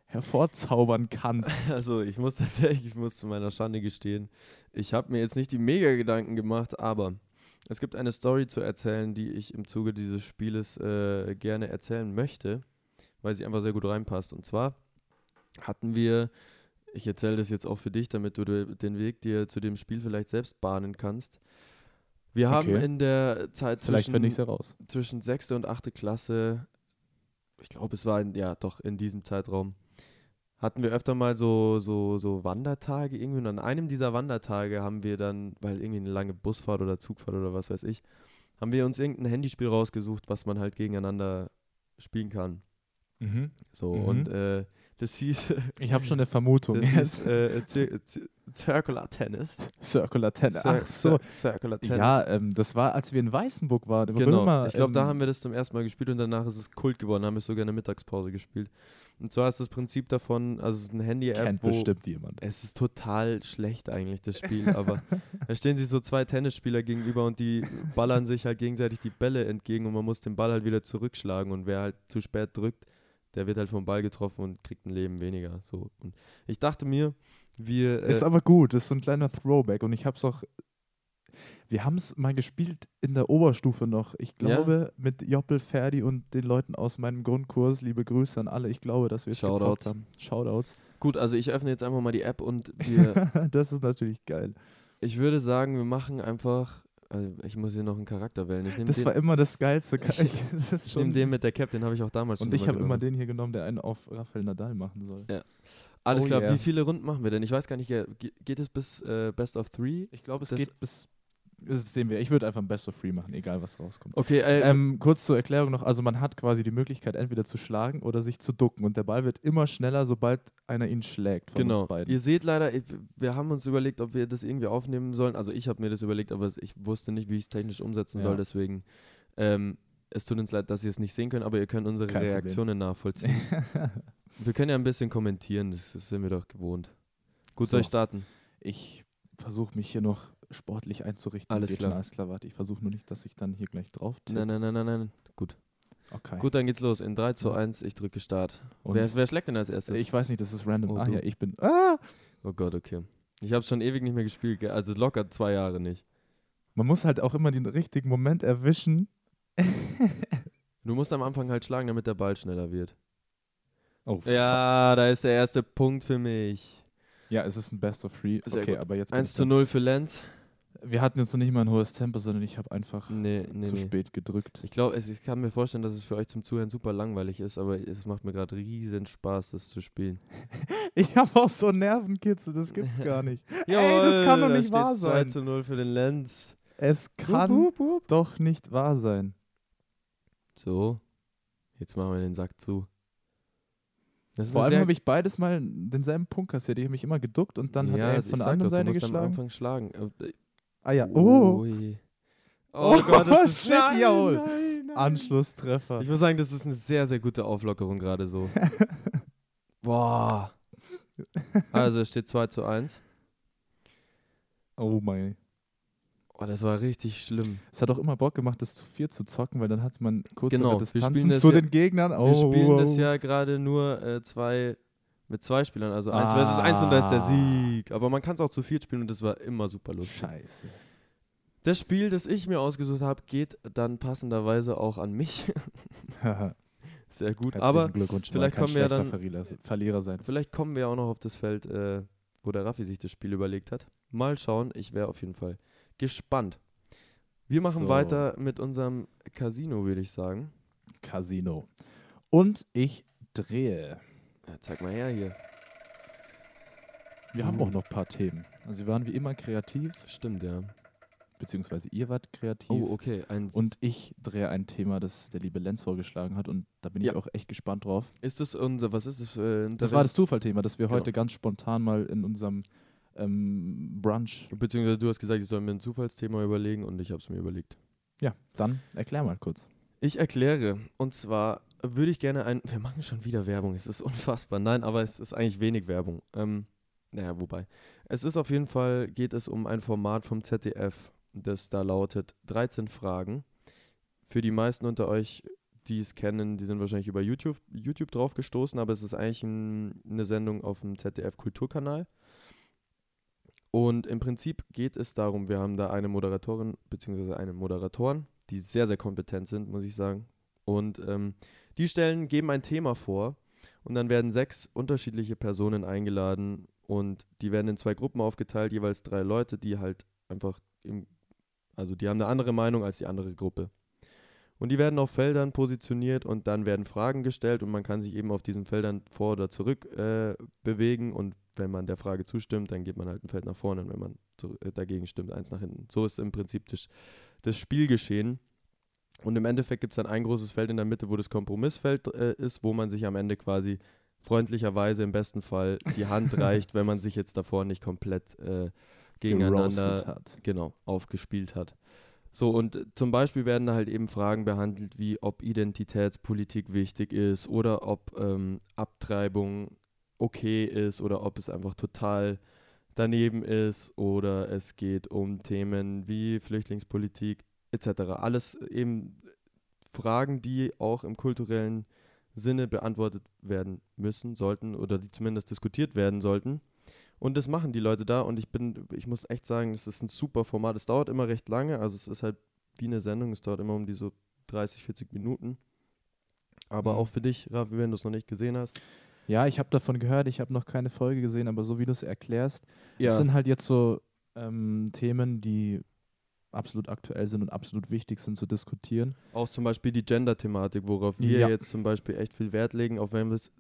hervorzaubern kannst. Also ich muss tatsächlich, ich muss zu meiner Schande gestehen, ich habe mir jetzt nicht die Mega-Gedanken gemacht, aber es gibt eine Story zu erzählen, die ich im Zuge dieses Spieles äh, gerne erzählen möchte, weil sie einfach sehr gut reinpasst. Und zwar hatten wir, ich erzähle das jetzt auch für dich, damit du den Weg dir zu dem Spiel vielleicht selbst bahnen kannst. Wir haben Okay. in der Zeit zwischen, zwischen 6. und 8. Klasse, ich glaube, es war in, ja doch in diesem Zeitraum, hatten wir öfter mal so, so, so Wandertage irgendwie. Und an einem dieser Wandertage haben wir dann, weil irgendwie eine lange Busfahrt oder Zugfahrt oder was weiß ich, haben wir uns irgendein Handyspiel rausgesucht, was man halt gegeneinander spielen kann. Mhm. So, Mhm. und äh, das hieß, Ich habe schon eine Vermutung. das hieß äh, Cir- Cir- Circular Tennis. Circular Tennis. Cir- Ach so. Cir- Circular Tennis. Ja, ähm, das war, als wir in Weißenburg waren. Genau. Römer, ich glaube, da ähm, haben wir das zum ersten Mal gespielt und danach ist es Kult geworden. Haben wir es sogar in der Mittagspause gespielt. Und zwar ist das Prinzip davon, also es ist eine Handy-App, Kennt wo bestimmt jemand. es ist total schlecht eigentlich, das Spiel, aber da stehen sich so zwei Tennisspieler gegenüber und die ballern sich halt gegenseitig die Bälle entgegen und man muss den Ball halt wieder zurückschlagen und wer halt zu spät drückt, der wird halt vom Ball getroffen und kriegt ein Leben weniger. So. Und ich dachte mir, wir. Äh, Ist aber gut, ist so ein kleiner Throwback und ich habe es auch. Wir haben es mal gespielt in der Oberstufe noch. Ich Ja? glaube, mit Joppel, Ferdi und den Leuten aus meinem Grundkurs. Liebe Grüße an alle. Ich glaube, dass wir es gezockt Shoutouts. haben. Shoutouts. gut, also ich öffne jetzt einfach mal die App und wir. das ist natürlich geil. ich würde sagen, wir machen einfach. Also ich muss hier noch einen Charakter wählen. Nehme Das den, war immer das Geilste. Ich- Ich, das ich nehm schon den mit der Cap, den habe ich auch damals schon und ich habe immer den hier genommen, der einen auf Rafael Nadal machen soll. Alles Oh klar, yeah. wie viele Runden machen wir denn? Ich weiß gar nicht, ge- ge- geht es bis äh, Best of Three? Ich glaube, es Das- geht bis. Das sehen wir. Ich würde einfach ein Best of Three machen, egal was rauskommt. Okay, äh, Ähm, kurz zur Erklärung noch, also man hat quasi die Möglichkeit, entweder zu schlagen oder sich zu ducken und der Ball wird immer schneller, sobald einer ihn schlägt von genau. uns beiden. Ihr seht leider, wir haben uns überlegt, ob wir das irgendwie aufnehmen sollen. Also ich habe mir das überlegt, aber ich wusste nicht, wie ich es technisch umsetzen Ja. soll. Deswegen, ähm, es tut uns leid, dass ihr es nicht sehen könnt, aber ihr könnt unsere Kein Problem. Reaktionen nachvollziehen. wir können ja ein bisschen kommentieren, das, das sind wir doch gewohnt. Gut, So. soll ich starten? ich versuche mich hier noch sportlich einzurichten. Alles Geht klar. Schon, alles klar, warte. Ich versuche nur nicht, dass ich dann hier gleich drauf tippe. Nein, nein, nein, nein, nein. Gut. Okay. Gut, dann geht's los. In 3 zu Ja. 1, ich drücke Start. Und Wer, wer schlägt denn als erstes? ich weiß nicht, das ist random. Oh, ah du. ja, ich bin. Ah! Oh Gott, okay. Ich habe schon ewig nicht mehr gespielt, also locker zwei Jahre nicht. Man muss halt auch immer den richtigen Moment erwischen. Du musst am Anfang halt schlagen, damit der Ball schneller wird. Oh. Ja, da ist der erste Punkt für mich. ja, es ist ein Best of Three. Sehr okay, gut. aber jetzt. bin 1 ich zu dran. 0 für Lenz. Wir hatten jetzt noch nicht mal ein hohes Tempo, sondern ich habe einfach Nee, nee, zu nee. spät gedrückt. Ich glaube, ich kann mir vorstellen, dass es für euch zum Zuhören super langweilig ist, aber es macht mir gerade riesen Spaß, das zu spielen. Ich habe auch so Nervenkitzel, das gibt's gar nicht. Ey, das kann doch nicht wahr steht's 2 sein. zu 0 für den Lenz. Es kann Wup, wup, wup. doch nicht wahr sein. So, jetzt machen wir den Sack zu. Vor allem habe ich beides mal denselben Punkt kassiert. Ich habe mich immer geduckt und dann hat Ja, er ich von der anderen doch, Seite musst am geschlagen. Anfang schlagen. Ah ja, oh, Ui. Oh, Oh, Gott, das ist shit, nein, jawohl. nein, nein. Anschlusstreffer. Ich muss sagen, das ist eine sehr, sehr gute Auflockerung gerade so. Boah. Also es steht 2 zu 1. oh mein. Oh, das war richtig schlimm. Es hat auch immer Bock gemacht, das zu vier zu zocken, weil dann hat man kurze Genau, Distanzen zu ja- den Gegnern. Oh, Wir spielen das oh. ja gerade nur äh, zwei mit zwei Spielern, also 1 versus 1 und da ist der Ah. Sieg. Aber man kann es auch zu viert spielen und das war immer super lustig. Scheiße. Das Spiel, das ich mir ausgesucht habe, geht dann passenderweise auch an mich. Sehr gut. Herzlichen Aber Glückwunsch. vielleicht kommen wir dann- Verlierer, Verlierer sein. Vielleicht kommen wir auch noch auf das Feld, äh, wo der Raffi sich das Spiel überlegt hat. Mal schauen, ich wäre auf jeden Fall gespannt. Wir machen So. weiter mit unserem Casino, würde ich sagen. Casino. Und ich drehe. Ja, zeig mal her hier. Wir Uh. haben auch noch ein paar Themen. Also wir waren wie immer kreativ, Stimmt, ja. beziehungsweise ihr wart kreativ. Oh, okay. Ein Und ich drehe ein Thema, das der liebe Lenz vorgeschlagen hat und da bin ich Ja. auch echt gespannt drauf. ist das unser, was ist das? Äh, Das war das Zufallthema, das wir Genau. heute ganz spontan mal in unserem ähm, Brunch. Beziehungsweise du hast gesagt, ich soll mir ein Zufallsthema überlegen und ich habe es mir überlegt. Ja, dann erklär mal kurz. Ich erkläre. Und zwar würde ich gerne ein. Wir machen schon wieder Werbung. Es ist unfassbar. Nein, aber es ist eigentlich wenig Werbung. Ähm, naja, wobei. Es ist auf jeden Fall, geht es um ein Format vom ZDF, das da lautet 13 Fragen. Für die meisten unter euch die es kennen, die sind wahrscheinlich über YouTube, YouTube drauf gestoßen, aber es ist eigentlich ein, eine Sendung auf dem ZDF-Kulturkanal. Und im Prinzip geht es darum, wir haben da eine Moderatorin bzw. einen Moderatoren, die sehr, sehr kompetent sind, muss ich sagen. Und ähm, die stellen, geben ein Thema vor und dann werden sechs unterschiedliche Personen eingeladen und die werden in zwei Gruppen aufgeteilt, jeweils drei Leute, die halt einfach im, also die haben eine andere Meinung als die andere Gruppe. Und die werden auf Feldern positioniert und dann werden Fragen gestellt und man kann sich eben auf diesen Feldern vor oder zurück äh, bewegen und wenn man der Frage zustimmt, dann geht man halt ein Feld nach vorne und wenn man zu, äh, dagegen stimmt, eins nach hinten. So ist im Prinzip das, das Spielgeschehen. Und im Endeffekt gibt es dann ein großes Feld in der Mitte, wo das Kompromissfeld äh, ist, wo man sich am Ende quasi freundlicherweise im besten Fall die Hand reicht, wenn man sich jetzt davor nicht komplett äh, gegeneinander genau, aufgespielt hat. So, und zum Beispiel werden da halt eben Fragen behandelt, wie ob Identitätspolitik wichtig ist oder ob ähm, Abtreibung okay ist oder ob es einfach total daneben ist oder es geht um Themen wie Flüchtlingspolitik etc. Alles eben Fragen, die auch im kulturellen Sinne beantwortet werden müssen, sollten oder die zumindest diskutiert werden sollten. Und das machen die Leute da und ich bin, ich muss echt sagen, es ist ein super Format. Es dauert immer recht lange, also es ist halt wie eine Sendung, es dauert immer um die so 30, 40 Minuten. Aber mhm. auch für dich, Rafi, wenn du es noch nicht gesehen hast. Ja, ich habe davon gehört, ich habe noch keine Folge gesehen, aber so wie du es erklärst, ja. es sind halt jetzt so ähm, Themen, die absolut aktuell sind und absolut wichtig sind zu diskutieren. Auch zum Beispiel die Gender-Thematik, worauf wir ja. jetzt zum Beispiel echt viel Wert legen, auch wenn wir es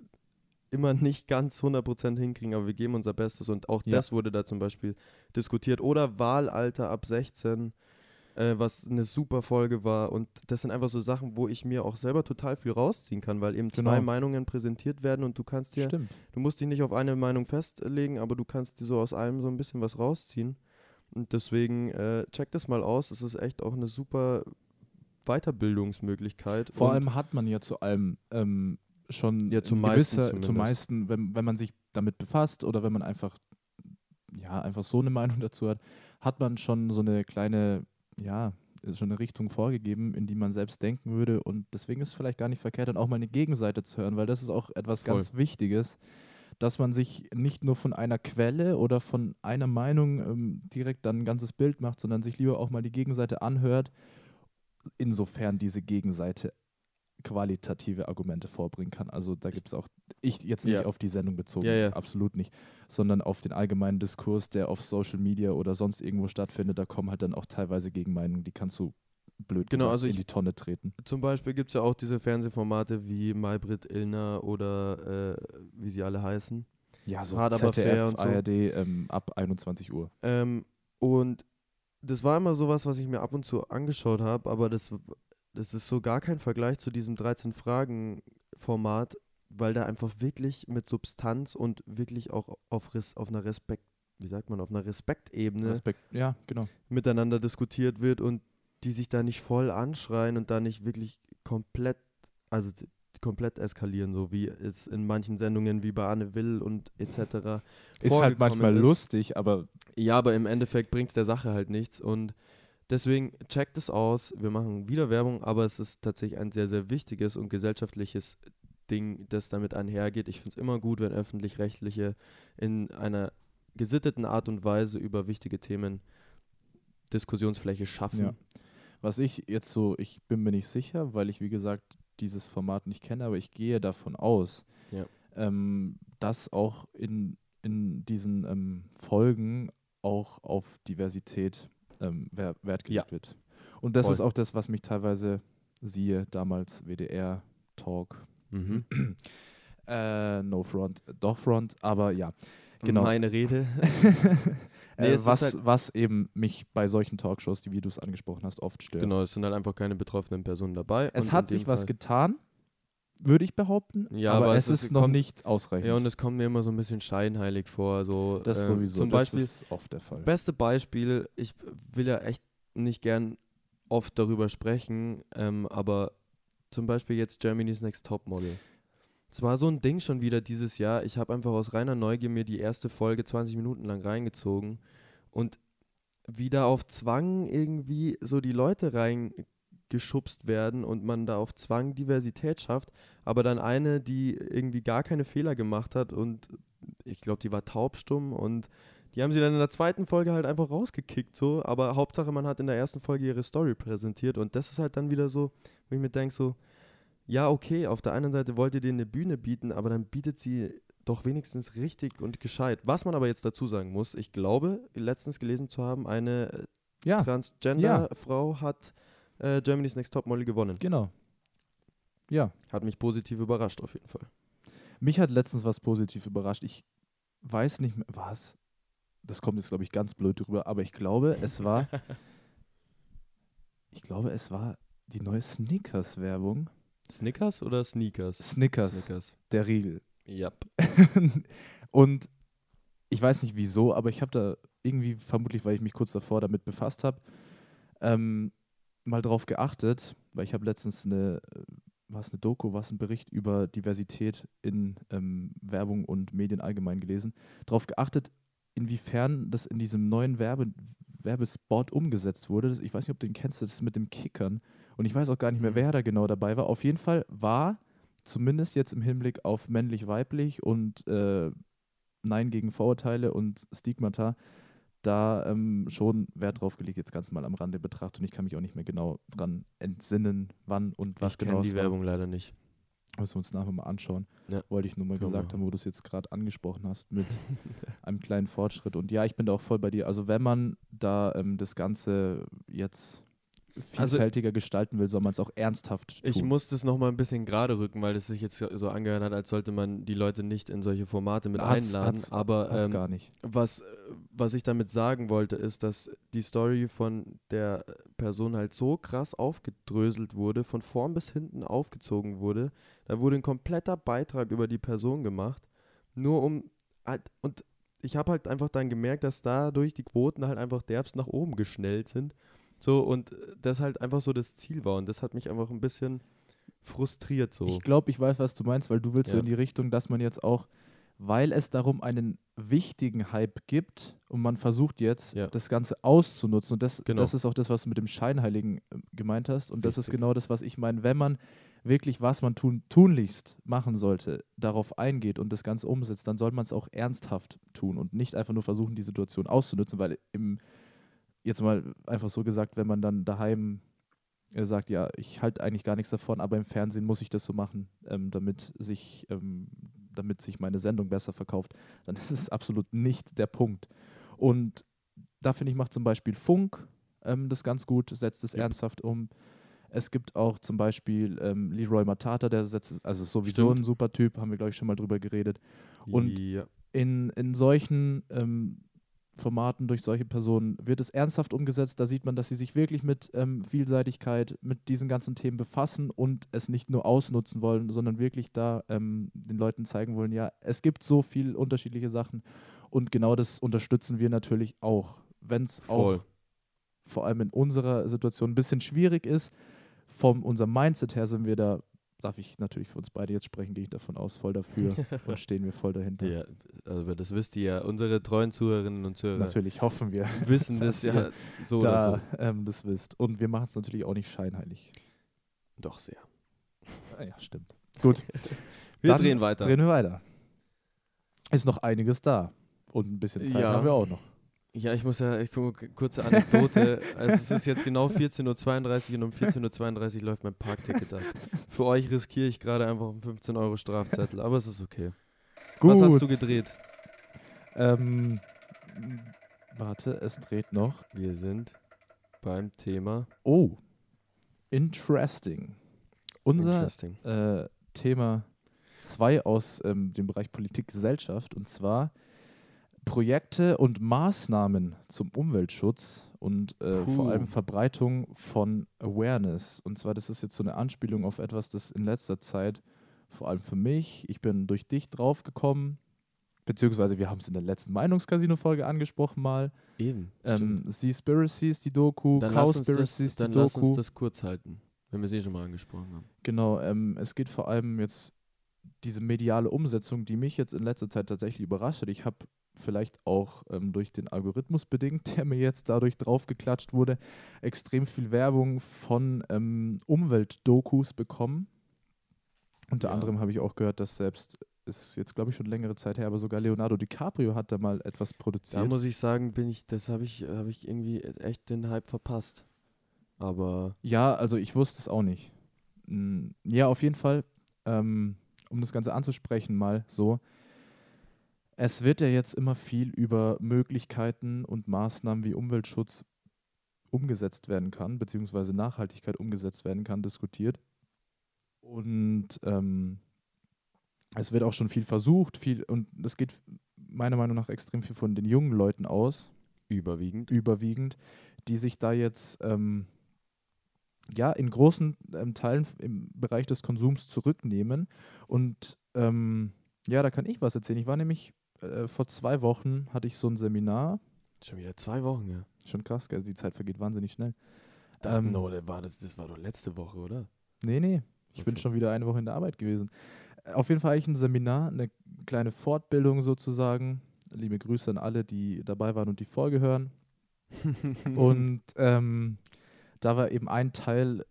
immer nicht ganz 100% hinkriegen, aber wir geben unser Bestes und auch ja. das wurde da zum Beispiel diskutiert. Oder Wahlalter ab 16, äh, was eine super Folge war und das sind einfach so Sachen, wo ich mir auch selber total viel rausziehen kann, weil eben genau. zwei Meinungen präsentiert werden und du kannst dir, Stimmt. du musst dich nicht auf eine Meinung festlegen, aber du kannst dir so aus allem so ein bisschen was rausziehen. Und deswegen äh, check das mal aus, es ist echt auch eine super Weiterbildungsmöglichkeit. Vor allem hat man ja zu allem ähm, schon ja, zum meisten, gewisser, zum meisten wenn, wenn man sich damit befasst oder wenn man einfach, ja, einfach so eine Meinung dazu hat, hat man schon so eine kleine, ja, schon eine Richtung vorgegeben, in die man selbst denken würde. Und deswegen ist es vielleicht gar nicht verkehrt, dann auch mal eine Gegenseite zu hören, weil das ist auch etwas Voll. ganz Wichtiges, dass man sich nicht nur von einer Quelle oder von einer Meinung ähm, direkt dann ein ganzes Bild macht, sondern sich lieber auch mal die Gegenseite anhört, insofern diese Gegenseite qualitative Argumente vorbringen kann. Also da gibt es auch, ich jetzt nicht ja. auf die Sendung bezogen, ja, ja. absolut nicht, sondern auf den allgemeinen Diskurs, der auf Social Media oder sonst irgendwo stattfindet, da kommen halt dann auch teilweise Gegenmeinungen, die kannst du blöd genau, also in die Tonne treten. Zum Beispiel gibt es ja auch diese Fernsehformate wie Maybrit Illner oder äh, wie sie alle heißen. Ja, so Hard ZDF, und so. ARD ähm, ab 21 Uhr. Ähm, und das war immer sowas, was ich mir ab und zu angeschaut habe, aber das das ist so gar kein Vergleich zu diesem 13-Fragen-Format, weil da einfach wirklich mit Substanz und wirklich auch auf, Res auf einer Respekt, wie sagt man, auf einer Respektebene Respekt, ja, genau. miteinander diskutiert wird und die sich da nicht voll anschreien und da nicht wirklich komplett, also komplett eskalieren, so wie es in manchen Sendungen wie bei Anne Will und etc. Ist halt manchmal ist. lustig, aber. Ja, aber im Endeffekt bringt es der Sache halt nichts und Deswegen checkt es aus. Wir machen wieder Werbung, aber es ist tatsächlich ein sehr, sehr wichtiges und gesellschaftliches Ding, das damit einhergeht. Ich finde es immer gut, wenn öffentlich-rechtliche in einer gesitteten Art und Weise über wichtige Themen Diskussionsfläche schaffen. Ja. Was ich jetzt so, ich bin mir nicht sicher, weil ich wie gesagt dieses Format nicht kenne, aber ich gehe davon aus, ja. ähm, dass auch in, in diesen ähm, Folgen auch auf Diversität ähm, Wert gelegt ja. wird. Und das Voll. ist auch das, was mich teilweise siehe, damals WDR, Talk, mhm. äh, No Front, doch Front, aber ja. Genau. Meine Rede. nee, äh, was, halt was eben mich bei solchen Talkshows, die wie du es angesprochen hast, oft stört. Genau, es sind halt einfach keine betroffenen Personen dabei. Es hat sich was getan, würde ich behaupten. Ja, aber, aber es, ist, ist noch kommt, nicht ausreichend. Ja, und es kommt mir immer so ein bisschen scheinheilig vor. So, das ähm, sowieso. Zum Beispiel, das ist oft der Fall. Beste Beispiel, ich will ja echt nicht gern oft darüber sprechen, ähm, aber zum Beispiel jetzt Germany's Next Topmodel. Es war so ein Ding schon wieder dieses Jahr. Ich habe einfach aus reiner Neugier mir die erste Folge 20 Minuten lang reingezogen und wieder auf Zwang irgendwie so die Leute rein geschubst werden und man da auf Zwang Diversität schafft, aber dann eine, die irgendwie gar keine Fehler gemacht hat und ich glaube, die war taubstumm und die haben sie dann in der zweiten Folge halt einfach rausgekickt, so, aber Hauptsache man hat in der ersten Folge ihre Story präsentiert und das ist halt dann wieder so, wo ich mir denke, so, ja, okay, auf der einen Seite wollt ihr denen eine Bühne bieten, aber dann bietet sie doch wenigstens richtig und gescheit. Was man aber jetzt dazu sagen muss, ich glaube, letztens gelesen zu haben, eine äh, Ja, Transgender-Frau hat äh, Germany's Next Topmodel gewonnen. genau. Ja, Hat mich positiv überrascht auf jeden Fall. mich hat letztens was positiv überrascht. Ich weiß nicht mehr, was. Das kommt jetzt, glaube ich, ganz blöd drüber, aber ich glaube, es war, ich glaube, es war die neue Snickers-Werbung. Snickers oder Sneakers? Snickers, Snickers. der Riegel. Ja. und ich weiß nicht wieso, aber ich habe da irgendwie, vermutlich, weil ich mich kurz davor damit befasst habe, ähm, mal drauf geachtet, weil ich habe letztens eine, äh, was eine Doku, was ein Bericht über Diversität in ähm, Werbung und Medien allgemein gelesen, darauf geachtet, inwiefern das in diesem neuen Werbe, Werbespot umgesetzt wurde. Ich weiß nicht, ob du den kennst, das ist mit dem Kickern. Und ich weiß auch gar nicht mehr, Mhm. wer da genau dabei war. Auf jeden Fall war zumindest jetzt im Hinblick auf männlich-weiblich und äh, Nein gegen Vorurteile und Stigmata da ähm, schon Wert drauf gelegt, jetzt ganz mal am Rande betrachtet. Und ich kann mich auch nicht mehr genau dran entsinnen, wann und was ich genau kenne es die war. Werbung leider nicht. Müssen wir uns nachher mal anschauen. Ja. Wollte ich nur mal Können gesagt haben, wo du es jetzt gerade angesprochen hast mit einem kleinen Fortschritt. Und ja, ich bin da auch voll bei dir. Also wenn man da ähm, das Ganze jetzt Also- vielfältiger gestalten will, soll man es auch ernsthaft tun. Ich muss das nochmal ein bisschen gerade rücken, weil es sich jetzt so angehört hat, als sollte man die Leute nicht in solche Formate mit Hat's- einladen. hat's- aber Hat's ähm, gar nicht. was, was ich damit sagen wollte, ist, dass die Story von der Person halt so krass aufgedröselt wurde, von vorn bis hinten aufgezogen wurde. Da wurde ein kompletter Beitrag über die Person gemacht, nur um halt, und ich habe halt einfach dann gemerkt, dass dadurch die Quoten halt einfach derbst nach oben geschnellt sind. So, und äh, das halt einfach so das Ziel war. Und das hat mich einfach ein bisschen frustriert so. Ich glaube, ich weiß, was du meinst, weil du willst so Ja. in die Richtung, dass man jetzt auch, weil es darum einen wichtigen Hype gibt und man versucht jetzt, Ja. das Ganze auszunutzen. Und das, Genau. das ist auch das, was du mit dem Scheinheiligen äh, gemeint hast. Und das ist Richtig. genau das, was ich meine. Wenn man wirklich, was man tun, tunlichst machen sollte, darauf eingeht und das Ganze umsetzt, dann soll man es auch ernsthaft tun und nicht einfach nur versuchen, die Situation auszunutzen, weil im, jetzt mal einfach so gesagt, wenn man dann daheim äh, sagt, ja, ich halte eigentlich gar nichts davon, aber im Fernsehen muss ich das so machen, ähm, damit, sich, ähm, damit sich meine Sendung besser verkauft, dann ist es absolut nicht der Punkt. Und da finde ich, macht zum Beispiel Funk ähm, das ganz gut, setzt es Yep. ernsthaft um. Es gibt auch zum Beispiel ähm, Leroy Matata, der setzt es, also ist sowieso Stimmt. ein super Typ, haben wir, glaube ich, schon mal drüber geredet. Und ja. in, in solchen ähm, Formaten durch solche Personen wird es ernsthaft umgesetzt. Da sieht man, dass sie sich wirklich mit ähm, Vielseitigkeit, mit diesen ganzen Themen befassen und es nicht nur ausnutzen wollen, sondern wirklich da ähm, den Leuten zeigen wollen, ja, es gibt so viel unterschiedliche Sachen und genau das unterstützen wir natürlich auch. Wenn es auch vor allem in unserer Situation ein bisschen schwierig ist, von unserem Mindset her sind wir da, darf ich natürlich für uns beide jetzt sprechen, gehe ich davon aus, voll dafür und stehen wir voll dahinter. Ja, also das wisst ihr ja. Unsere treuen Zuhörerinnen und Zuhörer Natürlich hoffen wir, wissen das ja so oder da so. ähm, das wisst. Und wir machen es natürlich auch nicht scheinheilig. Doch sehr. Ah, ja, stimmt. Gut, Wir Dann drehen weiter. drehen wir weiter. Ist noch einiges da. Und ein bisschen Zeit Ja. haben wir auch noch. Ja, ich muss ja, ich gucke, kurze Anekdote. also es ist jetzt genau 14.32 Uhr und um 14.32 Uhr läuft mein Parkticket ab. Für euch riskiere ich gerade einfach einen 15 Euro Strafzettel, aber es ist okay. Was hast du gedreht? Ähm, warte, es dreht noch. Wir sind beim Thema Oh, interesting. Unser Interesting. äh, Thema 2 aus ähm, dem Bereich Politik, Gesellschaft und zwar Projekte und Maßnahmen zum Umweltschutz und äh, vor allem Verbreitung von Awareness. Und zwar, das ist jetzt so eine Anspielung auf etwas, das in letzter Zeit, vor allem für mich, ich bin durch dich draufgekommen, beziehungsweise wir haben es in der letzten Meinungscasino-Folge angesprochen mal. Eben. Ähm, Seaspiracies, die Doku, Dann, lass uns, das, Cowspiracies, die dann lass Doku. uns das kurz halten, wenn wir sie schon mal angesprochen haben. Genau, ähm, es geht vor allem jetzt diese mediale Umsetzung, die mich jetzt in letzter Zeit tatsächlich überrascht hat. Ich habe vielleicht auch ähm, durch den Algorithmus bedingt, der mir jetzt dadurch draufgeklatscht wurde, extrem viel Werbung von ähm, Umweltdokus bekommen. Unter Ja. anderem habe ich auch gehört, dass selbst, ist jetzt glaube ich schon längere Zeit her, aber sogar Leonardo DiCaprio hat da mal etwas Da produziert. muss ich sagen, bin ich, das habe ich, habe ich irgendwie echt den Hype verpasst. Aber Ja, also ich wusste es auch nicht. Mm, Ja, auf jeden Fall, ähm, um das Ganze anzusprechen, mal so. Es wird ja jetzt immer viel über Möglichkeiten und Maßnahmen wie Umweltschutz umgesetzt werden kann, beziehungsweise Nachhaltigkeit umgesetzt werden kann, diskutiert. Und ähm, es wird auch schon viel versucht, viel, und es geht meiner Meinung nach extrem viel von den jungen Leuten aus, überwiegend. überwiegend, die sich da jetzt ähm, ja in großen ähm, Teilen im Bereich des Konsums zurücknehmen. Und ähm, ja, da kann ich was erzählen. Ich war nämlich äh, vor zwei Wochen hatte ich so ein Seminar. Schon wieder zwei Wochen, ja. Schon krass, gell? die Zeit vergeht wahnsinnig schnell. Ach, Ähm, no, das war, das, das war doch letzte Woche, oder? Nee, nee. Ich bin Okay. schon wieder eine Woche in der Arbeit gewesen. Äh, Auf jeden Fall eigentlich ein Seminar, eine kleine Fortbildung sozusagen. Liebe Grüße an alle, die dabei waren und die Folge hören. Und ähm, da war eben ein Teil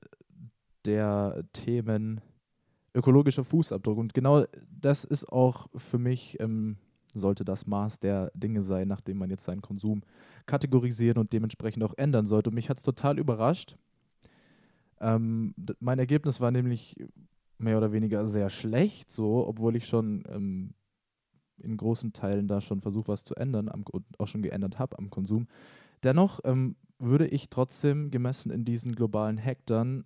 der Themen ökologischer Fußabdruck. Und genau das ist auch für mich, ähm, sollte das Maß der Dinge sein, nachdem man jetzt seinen Konsum kategorisieren und dementsprechend auch ändern sollte. Und mich hat es total überrascht. Ähm, mein Ergebnis war nämlich mehr oder weniger sehr schlecht, so, obwohl ich schon ähm, in großen Teilen da schon versuche, was zu ändern am, und auch schon geändert habe am Konsum. Dennoch ähm, würde ich trotzdem gemessen in diesen globalen Hektarn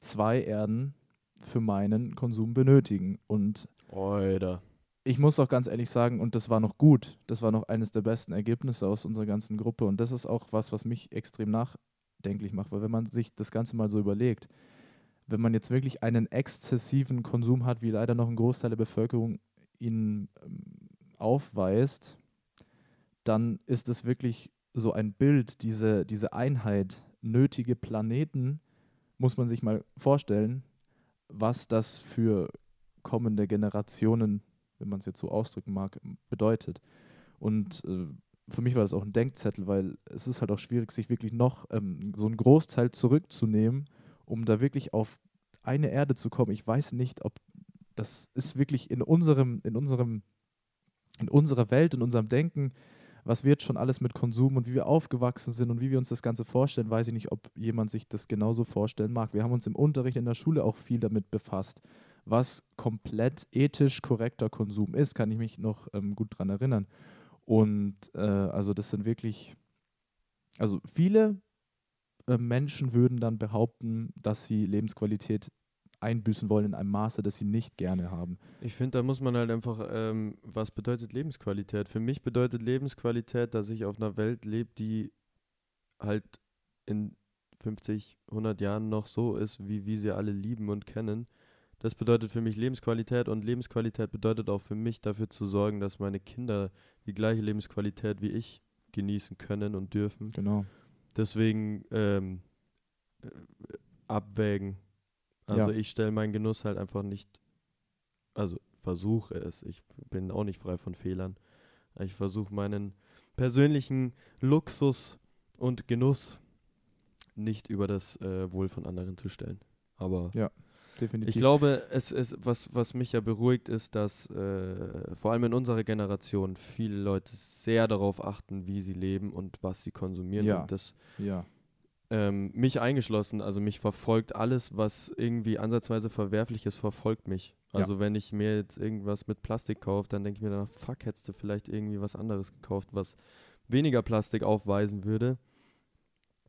zwei Erden für meinen Konsum benötigen. Und Alter. Ich muss auch ganz ehrlich sagen, und das war noch gut, das war noch eines der besten Ergebnisse aus unserer ganzen Gruppe. Und das ist auch was, was mich extrem nachdenklich macht, weil wenn man sich das Ganze mal so überlegt, wenn man jetzt wirklich einen exzessiven Konsum hat, wie leider noch ein Großteil der Bevölkerung ihn ähm, aufweist, dann ist es wirklich so ein Bild, diese, diese Einheit, nötige Planeten, muss man sich mal vorstellen, was das für kommende Generationen, wenn man es jetzt so ausdrücken mag, bedeutet. Und äh, für mich war das auch ein Denkzettel, weil es ist halt auch schwierig, sich wirklich noch ähm, so einen Großteil zurückzunehmen, um da wirklich auf eine Erde zu kommen. Ich weiß nicht, ob das ist wirklich in unserem, in unserem, in unserer Welt, in unserem Denken, was wird schon alles mit Konsum und wie wir aufgewachsen sind und wie wir uns das Ganze vorstellen, weiß ich nicht, ob jemand sich das genauso vorstellen mag. Wir haben uns im Unterricht in der Schule auch viel damit befasst, was komplett ethisch korrekter Konsum ist, kann ich mich noch ähm, gut dran erinnern. Und äh, also das sind wirklich, also viele äh, Menschen würden dann behaupten, dass sie Lebensqualität einbüßen wollen in einem Maße, das sie nicht gerne haben. Ich finde, da muss man halt einfach, ähm, was bedeutet Lebensqualität? Für mich bedeutet Lebensqualität, dass ich auf einer Welt lebe, die halt in 50, 100 Jahren noch so ist, wie wir sie alle lieben und kennen. Das bedeutet für mich Lebensqualität und Lebensqualität bedeutet auch für mich dafür zu sorgen, dass meine Kinder die gleiche Lebensqualität wie ich genießen können und dürfen. Genau. Deswegen ähm, äh, abwägen. Also Ja. ich stelle meinen Genuss halt einfach nicht, also versuche es. Ich bin auch nicht frei von Fehlern. Ich versuche meinen persönlichen Luxus und Genuss nicht über das äh, Wohl von anderen zu stellen. Aber Definitiv. ich glaube, es ist, was, was mich ja beruhigt, ist, dass äh, vor allem in unserer Generation viele Leute sehr darauf achten, wie sie leben und was sie konsumieren. Ja. Und das ja. ähm, mich eingeschlossen, also mich verfolgt alles, was irgendwie ansatzweise verwerflich ist, verfolgt mich. Ja. Also wenn ich mir jetzt irgendwas mit Plastik kaufe, dann denke ich mir danach, fuck, hättest du vielleicht irgendwie was anderes gekauft, was weniger Plastik aufweisen würde.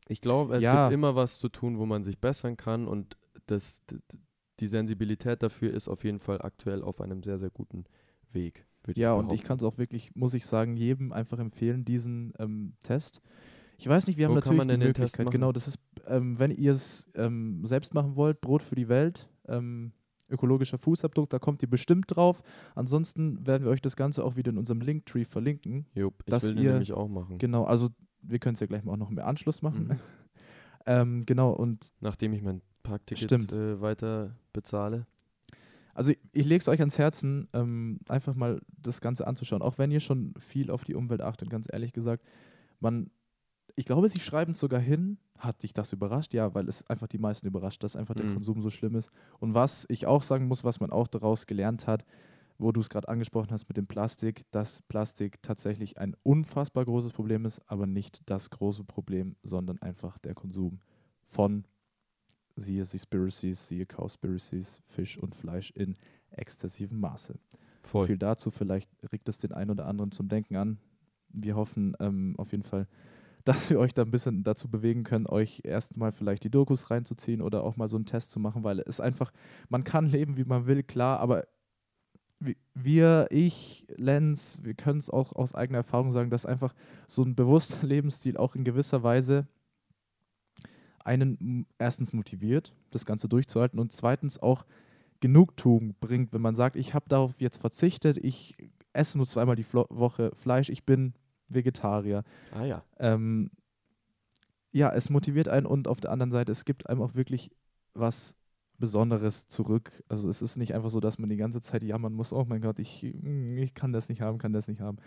Ich glaube, es Ja. gibt immer was zu tun, wo man sich bessern kann und das, die Sensibilität dafür ist auf jeden Fall aktuell auf einem sehr, sehr guten Weg. Ja, ich und ich kann es auch wirklich, muss ich sagen, jedem einfach empfehlen, diesen ähm, Test. Ich weiß nicht, wir haben Wo natürlich die den Möglichkeit, genau, das ist, ähm, wenn ihr es ähm, selbst machen wollt, Brot für die Welt, ähm, ökologischer Fußabdruck, da kommt ihr bestimmt drauf. Ansonsten werden wir euch das Ganze auch wieder in unserem Linktree verlinken. Jupp, ich dass will den ihr- nämlich auch machen. Genau, also wir können es ja gleich mal auch noch im Anschluss machen. Mhm. ähm, genau, und Nachdem ich mein Parkticket Stimmt. äh, weiter bezahle. Also ich, ich lege es euch ans Herzen, ähm, einfach mal das Ganze anzuschauen. Auch wenn ihr schon viel auf die Umwelt achtet, ganz ehrlich gesagt. Man, ich glaube, sie schreiben es sogar hin. Hat dich das überrascht? Ja, weil es einfach die meisten überrascht, dass einfach der Mhm. Konsum so schlimm ist. Und was ich auch sagen muss, was man auch daraus gelernt hat, wo du es gerade angesprochen hast mit dem Plastik, dass Plastik tatsächlich ein unfassbar großes Problem ist, aber nicht das große Problem, sondern einfach der Konsum von, siehe Seaspiracies, siehe Cowspiracies, Fisch und Fleisch in exzessivem Maße. Voll. Viel dazu, vielleicht regt es den einen oder anderen zum Denken an. Wir hoffen ähm, auf jeden Fall, dass wir euch da ein bisschen dazu bewegen können, euch erstmal vielleicht die Dokus reinzuziehen oder auch mal so einen Test zu machen, weil es einfach, man kann leben, wie man will, klar, aber wi- wir, ich, Lenz, wir können es auch aus eigener Erfahrung sagen, dass einfach so ein bewusster Lebensstil auch in gewisser Weise einen erstens motiviert, das Ganze durchzuhalten und zweitens auch Genugtuung bringt, wenn man sagt, ich habe darauf jetzt verzichtet, ich esse nur zweimal die Flo Woche Fleisch, ich bin Vegetarier. Ah ja. Ähm, ja, es motiviert einen und auf der anderen Seite, es gibt einem auch wirklich was Besonderes zurück. Also es ist nicht einfach so, dass man die ganze Zeit jammern muss, oh mein Gott, ich, ich kann das nicht haben, kann das nicht haben.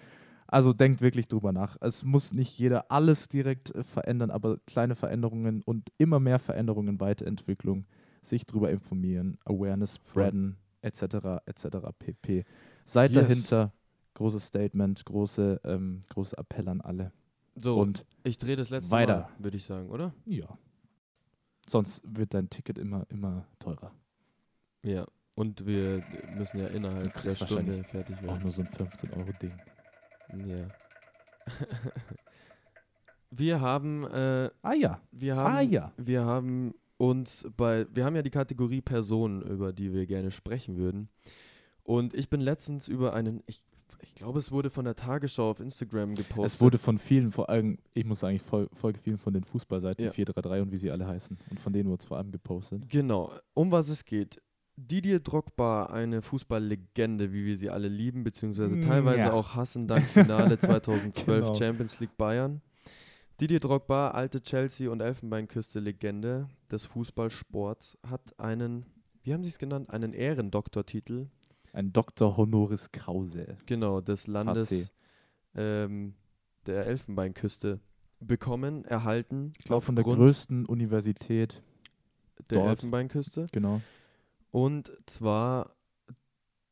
Also denkt wirklich drüber nach. Es muss nicht jeder alles direkt äh, verändern, aber kleine Veränderungen und immer mehr Veränderungen, Weiterentwicklung, sich drüber informieren, Awareness spreaden, etc., etc., pp. Seid Yes. dahinter. Großes Statement, große, ähm, große Appell an alle. So, Und ich drehe das letzte weiter. Mal, würde ich sagen, oder? ja. Sonst wird dein Ticket immer, immer teurer. Ja. Und wir müssen ja innerhalb der Stunde fertig Auch werden. nur so ein 15-Euro-Ding. Ja. wir haben, äh, Ah ja. wir haben, Ah ja. wir haben uns bei, wir haben ja die Kategorie Personen, über die wir gerne sprechen würden. Und ich bin letztens über einen, ich, ich glaube, es wurde von der Tagesschau auf Instagram gepostet. Es wurde von vielen, vor allem, ich muss sagen, ich fol folge vielen von den Fußballseiten, Ja. 433 und wie sie alle heißen. Und von denen wurde es vor allem gepostet. Genau, um was es geht. Didier Drogba, eine Fußballlegende, wie wir sie alle lieben, beziehungsweise Mm, teilweise ja. auch hassen, dank Finale 2012 Genau. Champions League Bayern. Didier Drogba, alte Chelsea- und Elfenbeinküste-Legende des Fußballsports, hat einen, wie haben sie es genannt, einen Ehrendoktortitel, Ein Dr. Honoris Krause. genau, des Landes ähm, der Elfenbeinküste bekommen, erhalten. Ich glaube, von der größten Universität. der dort. Elfenbeinküste. Genau. Und zwar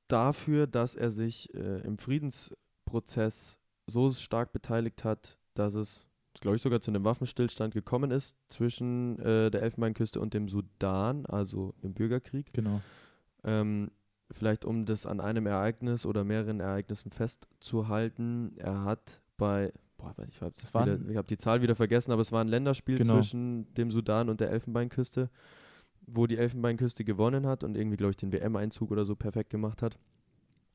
dafür, dass er sich äh, im Friedensprozess so stark beteiligt hat, dass es, glaube ich, sogar zu einem Waffenstillstand gekommen ist zwischen äh, der Elfenbeinküste und dem Sudan, also im Bürgerkrieg. Genau. Ähm, vielleicht um das an einem Ereignis oder mehreren Ereignissen festzuhalten. Er hat bei, boah, ich habe hab die Zahl wieder vergessen, aber es war ein Länderspiel Genau. zwischen dem Sudan und der Elfenbeinküste, wo die Elfenbeinküste gewonnen hat und irgendwie, glaube ich, den WM-Einzug oder so perfekt gemacht hat.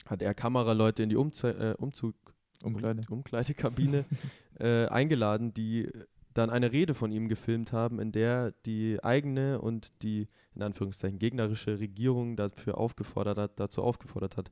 Hat er Kameraleute in die Umze äh, Umzug Umkleide. um, Umkleidekabine äh, eingeladen, die dann eine Rede von ihm gefilmt haben, in der die eigene und die in Anführungszeichen gegnerische Regierung dafür aufgefordert hat, dazu aufgefordert hat,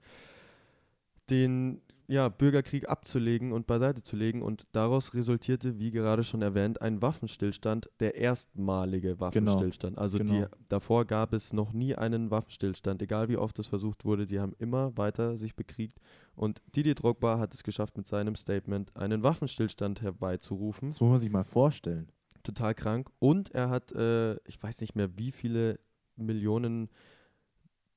den ja, Bürgerkrieg abzulegen und beiseite zu legen. Und daraus resultierte, wie gerade schon erwähnt, ein Waffenstillstand, der erstmalige Waffenstillstand. Also die, genau. davor gab es noch nie einen Waffenstillstand, egal wie oft es versucht wurde. Die haben immer weiter sich bekriegt. Und Didier Drogba hat es geschafft, mit seinem Statement einen Waffenstillstand herbeizurufen. Das muss man sich mal vorstellen. Total krank. Und er hat, äh, ich weiß nicht mehr, wie viele Millionen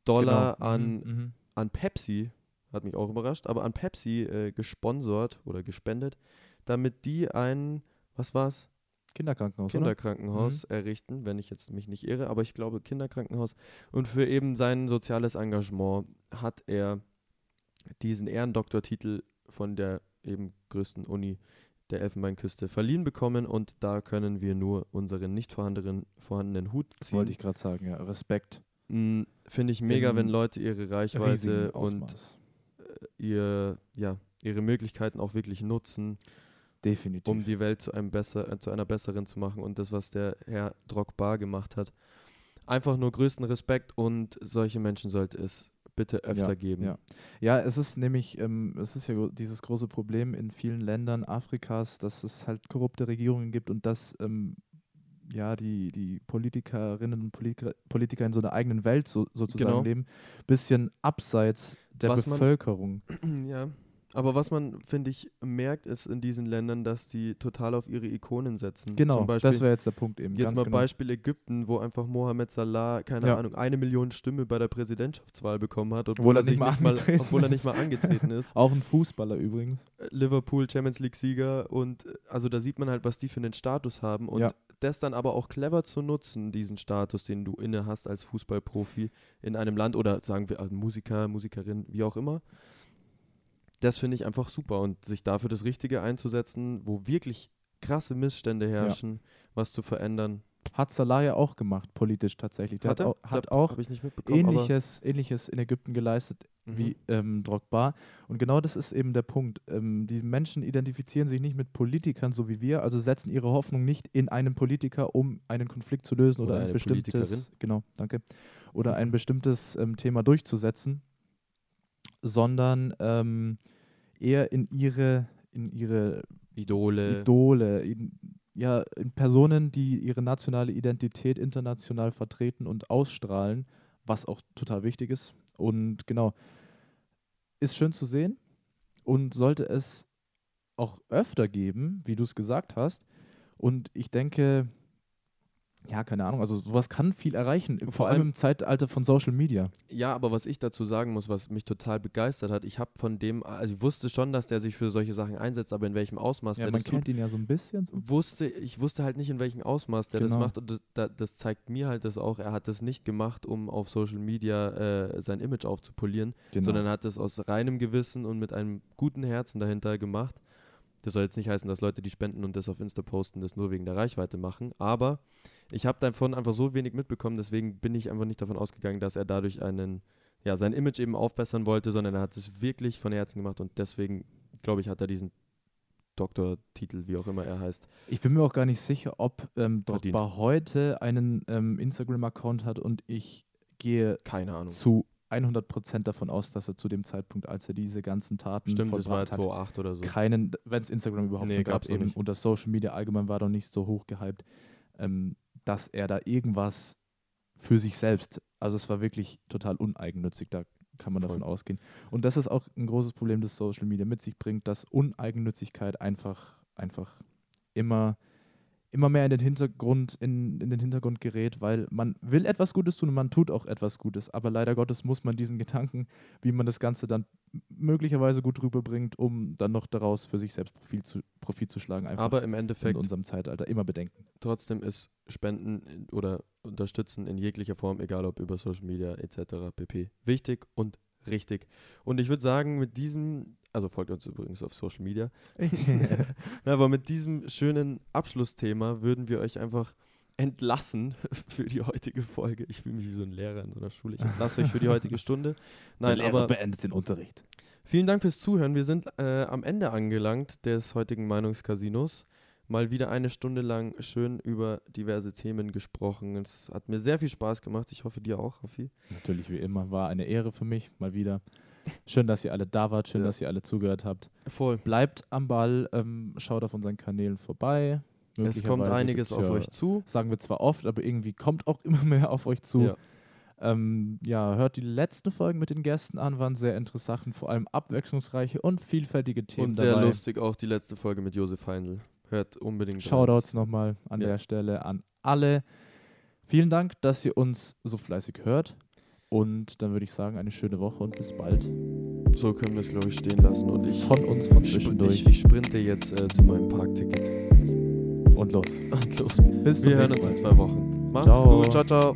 Dollar Genau. an, Mhm, mhm. an Pepsi, hat mich auch überrascht, aber an Pepsi äh, gesponsert oder gespendet, damit die ein, was war's? Kinderkrankenhaus, Kinderkrankenhaus Mhm. errichten, wenn ich jetzt mich nicht irre, aber ich glaube Kinderkrankenhaus. Und für eben sein soziales Engagement hat er diesen Ehrendoktortitel von der eben größten Uni der Elfenbeinküste verliehen bekommen und da können wir nur unseren nicht vorhandenen, vorhandenen Hut ziehen. wollte ich gerade sagen, ja. Respekt. Mm, Finde ich mega, Im wenn Leute ihre Reichweite und. Ihr, ja, ihre Möglichkeiten auch wirklich nutzen, Definitiv. um die Welt zu, einem besser, äh, zu einer besseren zu machen. Und das, was der Herr Drogba gemacht hat, einfach nur größten Respekt und solche Menschen sollte es bitte öfter Ja, geben. ja. Ja, es ist nämlich, ähm, es ist ja dieses große Problem in vielen Ländern Afrikas, dass es halt korrupte Regierungen gibt und dass ähm, ja, die, die Politikerinnen und Politiker, Politiker in so einer eigenen Welt so, sozusagen Genau. leben, bisschen abseits der Was man- Bevölkerung. Ja. Aber was man, finde ich, merkt, ist in diesen Ländern, dass die total auf ihre Ikonen setzen. Genau, Zum Beispiel, das wäre jetzt der Punkt eben. Jetzt mal genau. Beispiel Ägypten, wo einfach Mohammed Salah, keine Ja. Ahnung, eine Million Stimme bei der Präsidentschaftswahl bekommen hat, obwohl, Obwohl er, nicht mal nicht mal, angetreten obwohl er ist. nicht mal angetreten ist. Auch ein Fußballer übrigens. Äh, Liverpool Champions League Sieger und äh, also da sieht man halt, was die für einen Status haben und Ja. das dann aber auch clever zu nutzen, diesen Status, den du inne hast als Fußballprofi in einem Land oder sagen wir äh, Musiker, Musikerin, wie auch immer. Das finde ich einfach super und sich dafür das Richtige einzusetzen, wo wirklich krasse Missstände herrschen, was zu verändern. Hat Salah ja auch gemacht, politisch tatsächlich. Der hat, er? auch, hat auch mitbekommen. aber- ähnliches, ähnliches in Ägypten geleistet Mhm. wie ähm, Drogba. Und genau das ist eben der Punkt. Ähm, die Menschen identifizieren sich nicht mit Politikern, so wie wir, also setzen ihre Hoffnung nicht in einen Politiker, um einen Konflikt zu lösen oder, Oder ein bestimmtes, genau, danke, oder ein bestimmtes ähm, Thema durchzusetzen, sondern ähm, eher in ihre, in ihre Idole. Idole, in, ja, in Personen, die ihre nationale Identität international vertreten und ausstrahlen, was auch total wichtig ist. Und genau, ist schön zu sehen und sollte es auch öfter geben, wie du es gesagt hast. Und ich denke, ja, keine Ahnung, also sowas kann viel erreichen, vor, Vor allem im Zeitalter von Social Media. Ja, aber was ich dazu sagen muss, was mich total begeistert hat, ich habe von dem, also ich wusste schon, dass der sich für solche Sachen einsetzt, aber in welchem Ausmaß Ja, der man das tut, kennt ihn ja so ein bisschen. Wusste, ich wusste halt nicht, in welchem Ausmaß der das Genau. macht und das, da- das zeigt mir halt das auch, er hat das nicht gemacht, um auf Social Media äh, sein Image aufzupolieren, Genau. sondern er hat das aus reinem Gewissen und mit einem guten Herzen dahinter gemacht. Das soll jetzt nicht heißen, dass Leute, die spenden und das auf Insta posten, das nur wegen der Reichweite machen, aber ich habe davon einfach so wenig mitbekommen, deswegen bin ich einfach nicht davon ausgegangen, dass er dadurch einen, ja, sein Image eben aufbessern wollte, sondern er hat es wirklich von Herzen gemacht und deswegen, glaube ich, hat er diesen Doktortitel, wie auch immer er heißt. Ich bin mir auch gar nicht sicher, ob ähm, Verdient. Drogba heute einen ähm, Instagram-Account hat und ich gehe Keine Ahnung. zu 100% davon aus, dass er zu dem Zeitpunkt, als er diese ganzen Taten Stimmt, das war vollbracht hat, 2008 oder so. keinen, wenn es Instagram überhaupt Nee, schon gab, eben und das Social Media allgemein war doch nicht so hoch gehypt, ähm, dass er da irgendwas für sich selbst, also es war wirklich total uneigennützig, da kann man davon Voll. ausgehen. Und das ist auch ein großes Problem, das Social Media mit sich bringt, dass Uneigennützigkeit einfach, einfach immer, immer mehr in den Hintergrund, in, in den Hintergrund gerät, weil man will etwas Gutes tun und man tut auch etwas Gutes. Aber leider Gottes muss man diesen Gedanken, wie man das Ganze dann möglicherweise gut rüberbringt, um dann noch daraus für sich selbst Profit zu, Profit zu schlagen, einfach Aber im in Endeffekt unserem Zeitalter immer bedenken. trotzdem ist Spenden in- oder Unterstützen in jeglicher Form, egal ob über Social Media etc. pp. wichtig und richtig. Und ich würde sagen, mit diesem, also folgt uns übrigens auf Social Media, Ja, aber mit diesem schönen Abschlussthema würden wir euch einfach entlassen für die heutige Folge. Ich fühle mich wie so ein Lehrer in so einer Schule. Ich entlasse euch für die heutige Stunde. Nein, Der Lehrer aber beendet den Unterricht. Vielen Dank fürs Zuhören. Wir sind äh, am Ende angelangt des heutigen Meinungscasinos. Mal wieder eine Stunde lang schön über diverse Themen gesprochen. Es hat mir sehr viel Spaß gemacht. Ich hoffe, dir auch, Raffi. Natürlich wie immer, war eine Ehre für mich, mal wieder. Schön, dass ihr alle da wart, schön, Ja. dass ihr alle zugehört habt. Voll. Bleibt am Ball, ähm, schaut auf unseren Kanälen vorbei. Es kommt einiges auf ja, euch zu. Sagen wir zwar oft, aber irgendwie kommt auch immer mehr auf euch zu. Ja. Ähm, ja, hört die letzten Folgen mit den Gästen an, waren sehr interessant, vor allem abwechslungsreiche und vielfältige Themen Und sehr dabei. lustig auch die letzte Folge mit Josef Heindl. Hört unbedingt. Shoutouts nochmal an Ja. der Stelle an alle. Vielen Dank, dass ihr uns so fleißig hört. Und dann würde ich sagen, eine schöne Woche und bis bald. So können wir es, glaube ich, stehen lassen. Und ich, Von uns von zwischendurch. ich, ich sprinte jetzt äh, zu meinem Parkticket. Und los. Und los. Bis zum Wir hören nächsten uns Mal. in zwei Wochen. Macht's Ciao. gut. Ciao, ciao.